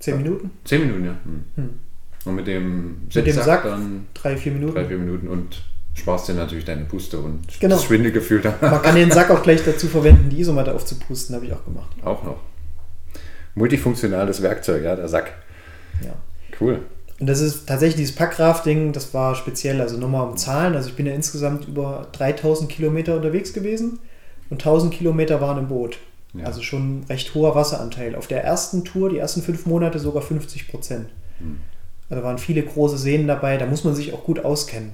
Zehn Minuten, Zehn Minuten, ja. Mhm. Hm. Und mit dem Mit dem Sack dann drei, vier Minuten. drei, vier Minuten und sparst dir natürlich deine Puste und Genau. das Schwindelgefühl da Man kann den Sack auch gleich dazu verwenden, die Isomatte aufzupusten, habe ich auch gemacht. auch noch. Multifunktionales Werkzeug, ja, der Sack. Ja. Cool. Und das ist tatsächlich dieses Packrafting, das war speziell, also nochmal um Zahlen. Also ich bin ja insgesamt über 3000 Kilometer unterwegs gewesen und 1000 Kilometer waren im Boot. Ja. Also schon ein recht hoher Wasseranteil. Auf der ersten Tour, die ersten fünf Monate sogar 50 Prozent. Hm. Also waren viele große Seen dabei, da muss man sich auch gut auskennen.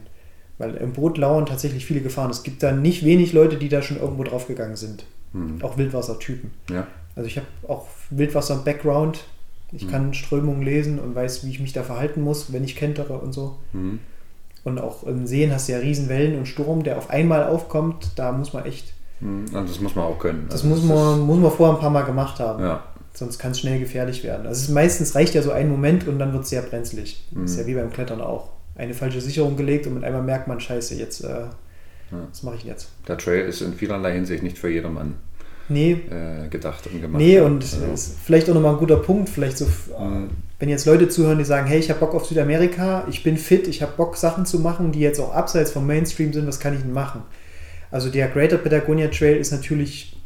Weil im Boot lauern tatsächlich viele Gefahren. Es gibt da nicht wenig Leute, die da schon irgendwo draufgegangen sind. Hm. Auch Wildwassertypen. Ja. Also ich habe auch Wildwasser-Background. Ich Mhm. kann Strömungen lesen und weiß, wie ich mich da verhalten muss, wenn ich kentere und so. Mhm. Und auch im Seen hast du ja Riesenwellen und Sturm, der auf einmal aufkommt. Da muss man echt, Mhm. Und das muss man auch können. das Also muss man, muss man vorher ein paar Mal gemacht haben. ja. Sonst kann es schnell gefährlich werden. Also meistens reicht ja so ein Moment und dann wird es sehr brenzlig. Das ist Mhm. ja wie beim Klettern auch. Eine falsche Sicherung gelegt und mit einmal merkt man, scheiße, jetzt, äh, was mache ich jetzt? Der Trail ist in vielerlei Hinsicht nicht für jedermann Nee, äh, gedacht und gemacht. nee, und also, vielleicht auch nochmal ein guter Punkt, vielleicht so, Mhm. wenn jetzt Leute zuhören, die sagen, hey, ich habe Bock auf Südamerika, ich bin fit, ich habe Bock, Sachen zu machen, die jetzt auch abseits vom Mainstream sind, was kann ich denn machen? Also der Greater Patagonia Trail ist natürlich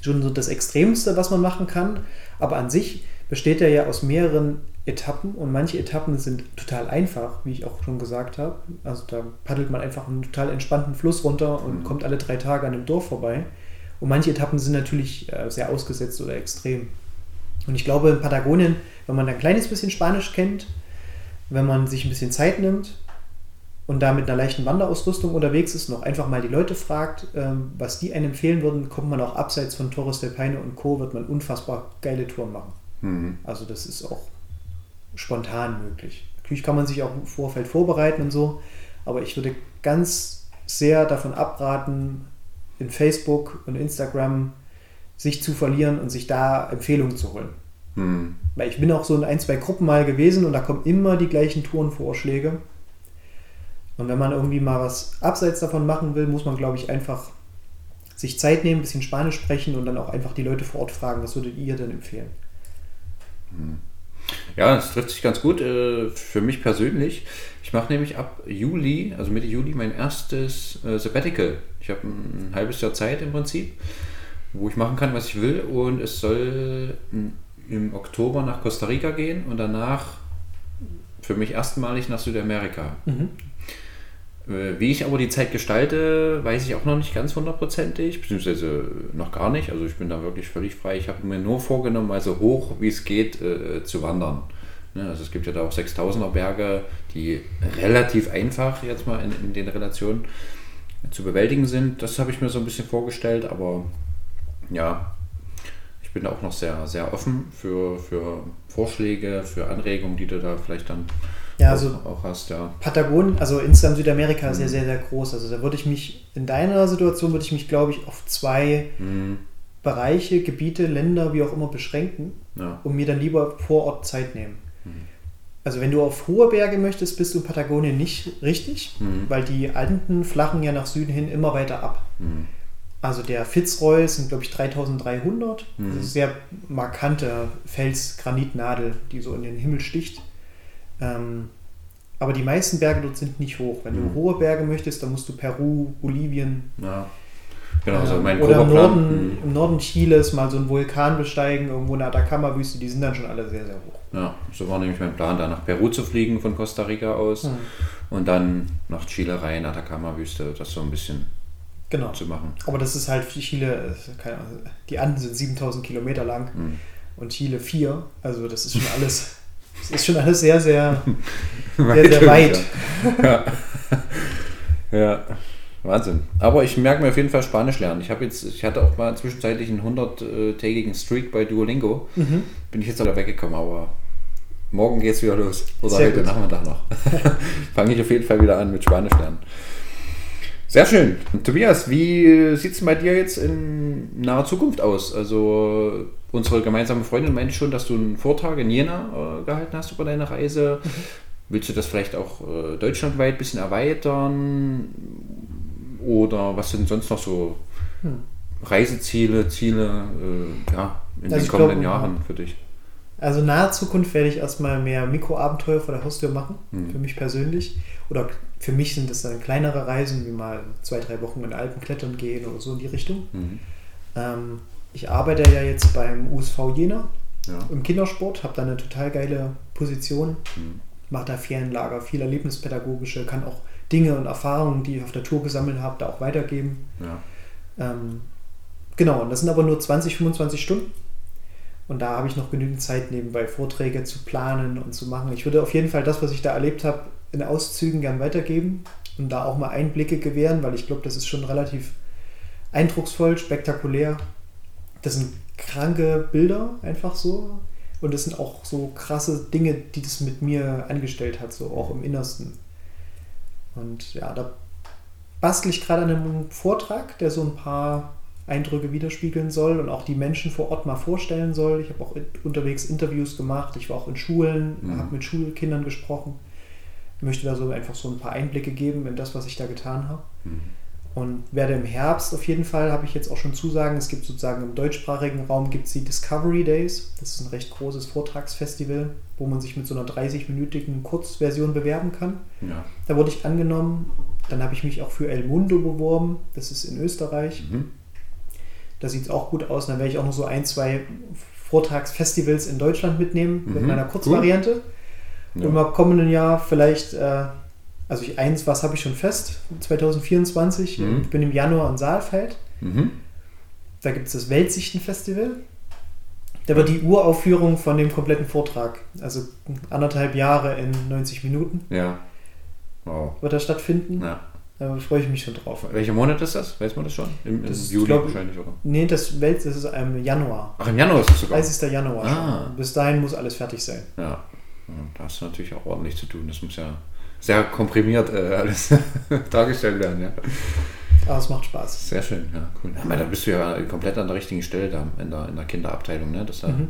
schon so das Extremste, was man machen kann, aber an sich besteht er ja aus mehreren Etappen und manche Etappen sind total einfach, wie ich auch schon gesagt habe. Also da paddelt man einfach einen total entspannten Fluss runter und Mhm. kommt alle drei Tage an einem Dorf vorbei. Und manche Etappen sind natürlich äh, sehr ausgesetzt oder extrem. Und ich glaube, in Patagonien, wenn man ein kleines bisschen Spanisch kennt, wenn man sich ein bisschen Zeit nimmt und da mit einer leichten Wanderausrüstung unterwegs ist und auch einfach mal die Leute fragt, ähm, was die einem empfehlen würden, kommt man auch abseits von Torres del Paine und Co. wird man unfassbar geile Touren machen. Mhm. Also das ist auch spontan möglich. Natürlich kann man sich auch im Vorfeld vorbereiten und so, aber ich würde ganz sehr davon abraten, in Facebook und Instagram sich zu verlieren und sich da Empfehlungen zu holen. Mhm. Weil ich bin auch so in ein, zwei Gruppen mal gewesen und da kommen immer die gleichen Tourenvorschläge. Und wenn man irgendwie mal was abseits davon machen will, muss man, glaube ich, einfach sich Zeit nehmen, ein bisschen Spanisch sprechen und dann auch einfach die Leute vor Ort fragen, was würdet ihr denn empfehlen? Ja, das trifft sich ganz gut äh, für mich persönlich. Ich mache nämlich ab Juli, also Mitte Juli, mein erstes äh, Sabbatical. Ich habe ein, ein halbes Jahr Zeit im Prinzip, wo ich machen kann, was ich will. Und es soll m, im Oktober nach Costa Rica gehen und danach für mich erstmalig nach Südamerika. Mhm. Äh, Wie ich aber die Zeit gestalte, weiß ich auch noch nicht ganz hundertprozentig, beziehungsweise noch gar nicht. Also ich bin da wirklich völlig frei. Ich habe mir nur vorgenommen, mal so hoch wie es geht äh, zu wandern. Ne, also es gibt ja da auch 6000er Berge, die relativ einfach jetzt mal in, in den Relationen zu bewältigen sind. Das habe ich mir so ein bisschen vorgestellt, aber ja, ich bin da auch noch sehr, sehr offen für, für Vorschläge, für Anregungen, die du da vielleicht dann Ja, also auch, auch hast. Ja. Patagonien, also insgesamt Südamerika ist ja Mhm. sehr, sehr groß. Also da würde ich mich, in deiner Situation würde ich mich, glaube ich, auf zwei Mhm. Bereiche, Gebiete, Länder, wie auch immer beschränken Ja. und mir dann lieber vor Ort Zeit nehmen. Mhm. Also wenn du auf hohe Berge möchtest, bist du in Patagonien nicht richtig, Mhm. weil die Anden flachen ja nach Süden hin immer weiter ab. Mhm. Also der Fitzroy sind, glaube ich, 3300. Mhm. Das ist sehr markante Fels-Granitnadel, die so in den Himmel sticht. Ähm, aber die meisten Berge dort sind nicht hoch. Wenn Mhm. du hohe Berge möchtest, dann musst du Peru, Bolivien Ja. Genau, so ähm, mein oder im. Norden, Mhm. im Norden Chiles mal so einen Vulkan besteigen, irgendwo in der Atacama-Wüste, die sind dann schon alle sehr, sehr hoch. Ja, so war nämlich mein Plan, da nach Peru zu fliegen von Costa Rica aus Hm. und dann nach Chile rein, Atacama-Wüste, das so ein bisschen genau. zu machen. Aber das ist halt für Chile, äh, keine Ahnung, die Anden sind 7000 Kilometer lang Mhm. und Chile 4. Also das ist schon alles, das ist schon alles sehr, sehr, sehr, Weit sehr weit. Ja. ja, Wahnsinn. Aber ich merke mir auf jeden Fall Spanisch lernen. Ich habe jetzt, ich hatte auch mal zwischenzeitlich einen 100-tägigen Streak bei Duolingo. Mhm. Bin ich jetzt wieder weggekommen, aber morgen geht es wieder los. Oder Sehr heute gut. Nachmittag noch. Fange ich auf jeden Fall wieder an mit Spanisch lernen. Sehr schön. Tobias, wie sieht es bei dir jetzt in naher Zukunft aus? Also unsere gemeinsame Freundin meinte schon, dass du einen Vortrag in Jena äh, gehalten hast über deine Reise. Willst du das vielleicht auch äh, deutschlandweit ein bisschen erweitern? Oder was sind sonst noch so Hm. Reiseziele, Ziele äh, ja, in Also den kommenden glaube, Jahren für dich? Also in naher Zukunft werde ich erstmal mehr Mikroabenteuer vor der Haustür machen, Mhm. für mich persönlich. Oder für mich sind das dann kleinere Reisen, wie mal zwei, drei Wochen in den Alpen klettern gehen oder so in die Richtung. Mhm. Ähm, ich arbeite ja jetzt beim USV Jena Ja. im Kindersport, habe da eine total geile Position, Mhm. mache da Ferienlager, viel erlebnispädagogische, kann auch Dinge und Erfahrungen, die ich auf der Tour gesammelt habe, da auch weitergeben. Ja. Ähm, genau, und das sind aber nur 20, 25 Stunden. Und da habe ich noch genügend Zeit, nebenbei Vorträge zu planen und zu machen. Ich würde auf jeden Fall das, was ich da erlebt habe, in Auszügen gern weitergeben und da auch mal Einblicke gewähren, weil ich glaube, das ist schon relativ eindrucksvoll, spektakulär. Das sind kranke Bilder, einfach so. Und das sind auch so krasse Dinge, die das mit mir angestellt hat, so auch im Innersten. Und ja, da bastel ich gerade an einem Vortrag, der so ein paar Eindrücke widerspiegeln soll und auch die Menschen vor Ort mal vorstellen soll. Ich habe auch unterwegs Interviews gemacht, ich war auch in Schulen, Mhm. habe mit Schulkindern gesprochen. Ich möchte da so einfach so ein paar Einblicke geben in das, was ich da getan habe. Mhm. Und werde im Herbst auf jeden Fall, habe ich jetzt auch schon Zusagen, es gibt sozusagen im deutschsprachigen Raum gibt es die Discovery Days. Das ist ein recht großes Vortragsfestival, wo man sich mit so einer 30-minütigen Kurzversion bewerben kann. Ja. Da wurde ich angenommen. Dann habe ich mich auch für El Mundo beworben. Das ist in Österreich. Mhm. Da sieht es auch gut aus. Dann werde ich auch noch so ein, zwei Vortragsfestivals in Deutschland mitnehmen mit Mhm, meiner Kurzvariante. Ja. Und im kommenden Jahr vielleicht, äh, also ich, eins, was habe ich schon fest? 2024. Mhm. Ich bin im Januar in Saalfeld. Mhm. Da gibt es das Weltsichtenfestival. Da wird die Uraufführung von dem kompletten Vortrag, also anderthalb Jahre in 90 Minuten, Ja. Wow. wird da stattfinden. Ja. Da freue ich mich schon drauf. Welcher Monat ist das? Weiß man das schon? Im, im Das ist, Juli glaub- wahrscheinlich, oder? Nee, das Welt, das ist im Januar. Ach, im Januar ist es sogar. 30. Januar Ah. Bis dahin muss alles fertig sein. Ja. ja. Da hast du natürlich auch ordentlich zu tun. Das muss ja sehr komprimiert äh, alles dargestellt werden, ja. Aber es macht Spaß. Sehr schön, ja, cool. Aber da bist du ja komplett an der richtigen Stelle da in der, in der Kinderabteilung, ne? Dass da Mhm.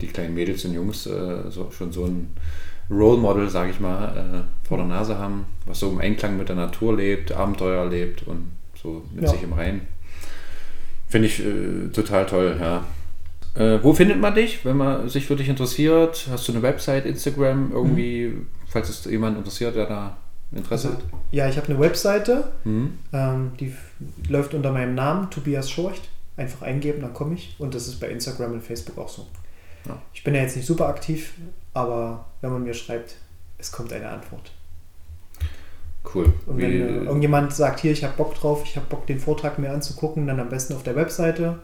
die kleinen Mädels und Jungs äh, so, schon so ein Role Model, sage ich mal, äh, vor der Nase haben, was so im Einklang mit der Natur lebt, Abenteuer lebt und so mit Ja. sich im Reinen. Finde ich äh, total toll, ja. Äh, wo findet man dich, wenn man sich für dich interessiert? Hast du eine Website, Instagram, irgendwie, falls es jemand interessiert, der da Interesse Also, hat? ja, ich habe eine Webseite, Mhm. ähm, die läuft unter meinem Namen, Tobias Schorcht. Einfach eingeben, dann komme ich. Und das ist bei Instagram und Facebook auch so. Ja. Ich bin ja jetzt nicht super aktiv, aber wenn man mir schreibt, es kommt eine Antwort. Cool. Und Wie- wenn äh, irgendjemand sagt, hier, ich habe Bock drauf, ich habe Bock, den Vortrag mir anzugucken, dann am besten auf der Webseite.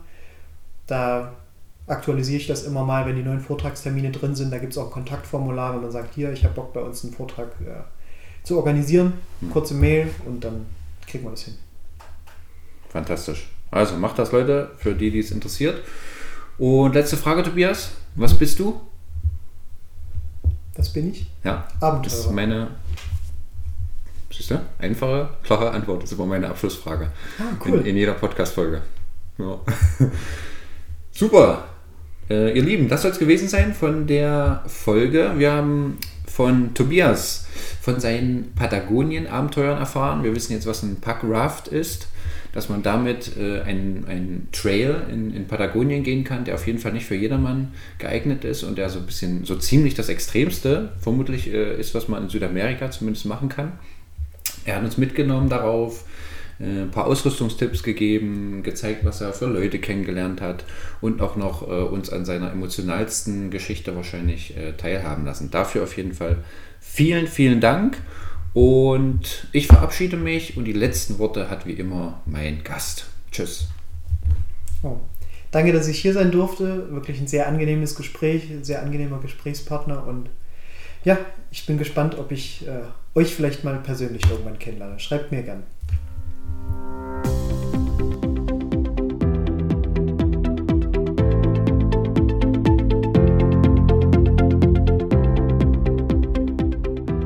Da aktualisiere ich das immer mal, wenn die neuen Vortragstermine drin sind. Da gibt es auch ein Kontaktformular, wenn man sagt, hier, ich habe Bock, bei uns einen Vortrag äh, zu organisieren. Hm. Kurze Mail und dann kriegen wir das hin. Fantastisch. Also macht das, Leute, für die, die es interessiert. Und letzte Frage, Tobias. Was bist du? Das bin ich. Ja, das ist Abenteurer. meine. Siehst du? Einfache, klare Antwort. Das ist immer meine Abschlussfrage. Ah, In, cool. in jeder Podcast-Folge. Ja. Super. Äh, ihr Lieben, das soll es gewesen sein von der Folge. Wir haben von Tobias von seinen Patagonien-Abenteuern erfahren. Wir wissen jetzt, was ein Packraft ist. Dass man damit äh, einen, Trail in, in Patagonien gehen kann, der auf jeden Fall nicht für jedermann geeignet ist und der so ein bisschen, so ziemlich das Extremste vermutlich äh, ist, was man in Südamerika zumindest machen kann. Er hat uns mitgenommen darauf, äh, ein paar Ausrüstungstipps gegeben, gezeigt, was er für Leute kennengelernt hat und auch noch äh, uns an seiner emotionalsten Geschichte wahrscheinlich äh, teilhaben lassen. Dafür auf jeden Fall vielen, vielen Dank. Und ich verabschiede mich und die letzten Worte hat wie immer mein Gast. Tschüss. Oh. Danke, dass ich hier sein durfte. Wirklich ein sehr angenehmes Gespräch, ein sehr angenehmer Gesprächspartner und ja, ich bin gespannt, ob ich äh, euch vielleicht mal persönlich irgendwann kennenlerne. Schreibt mir gern.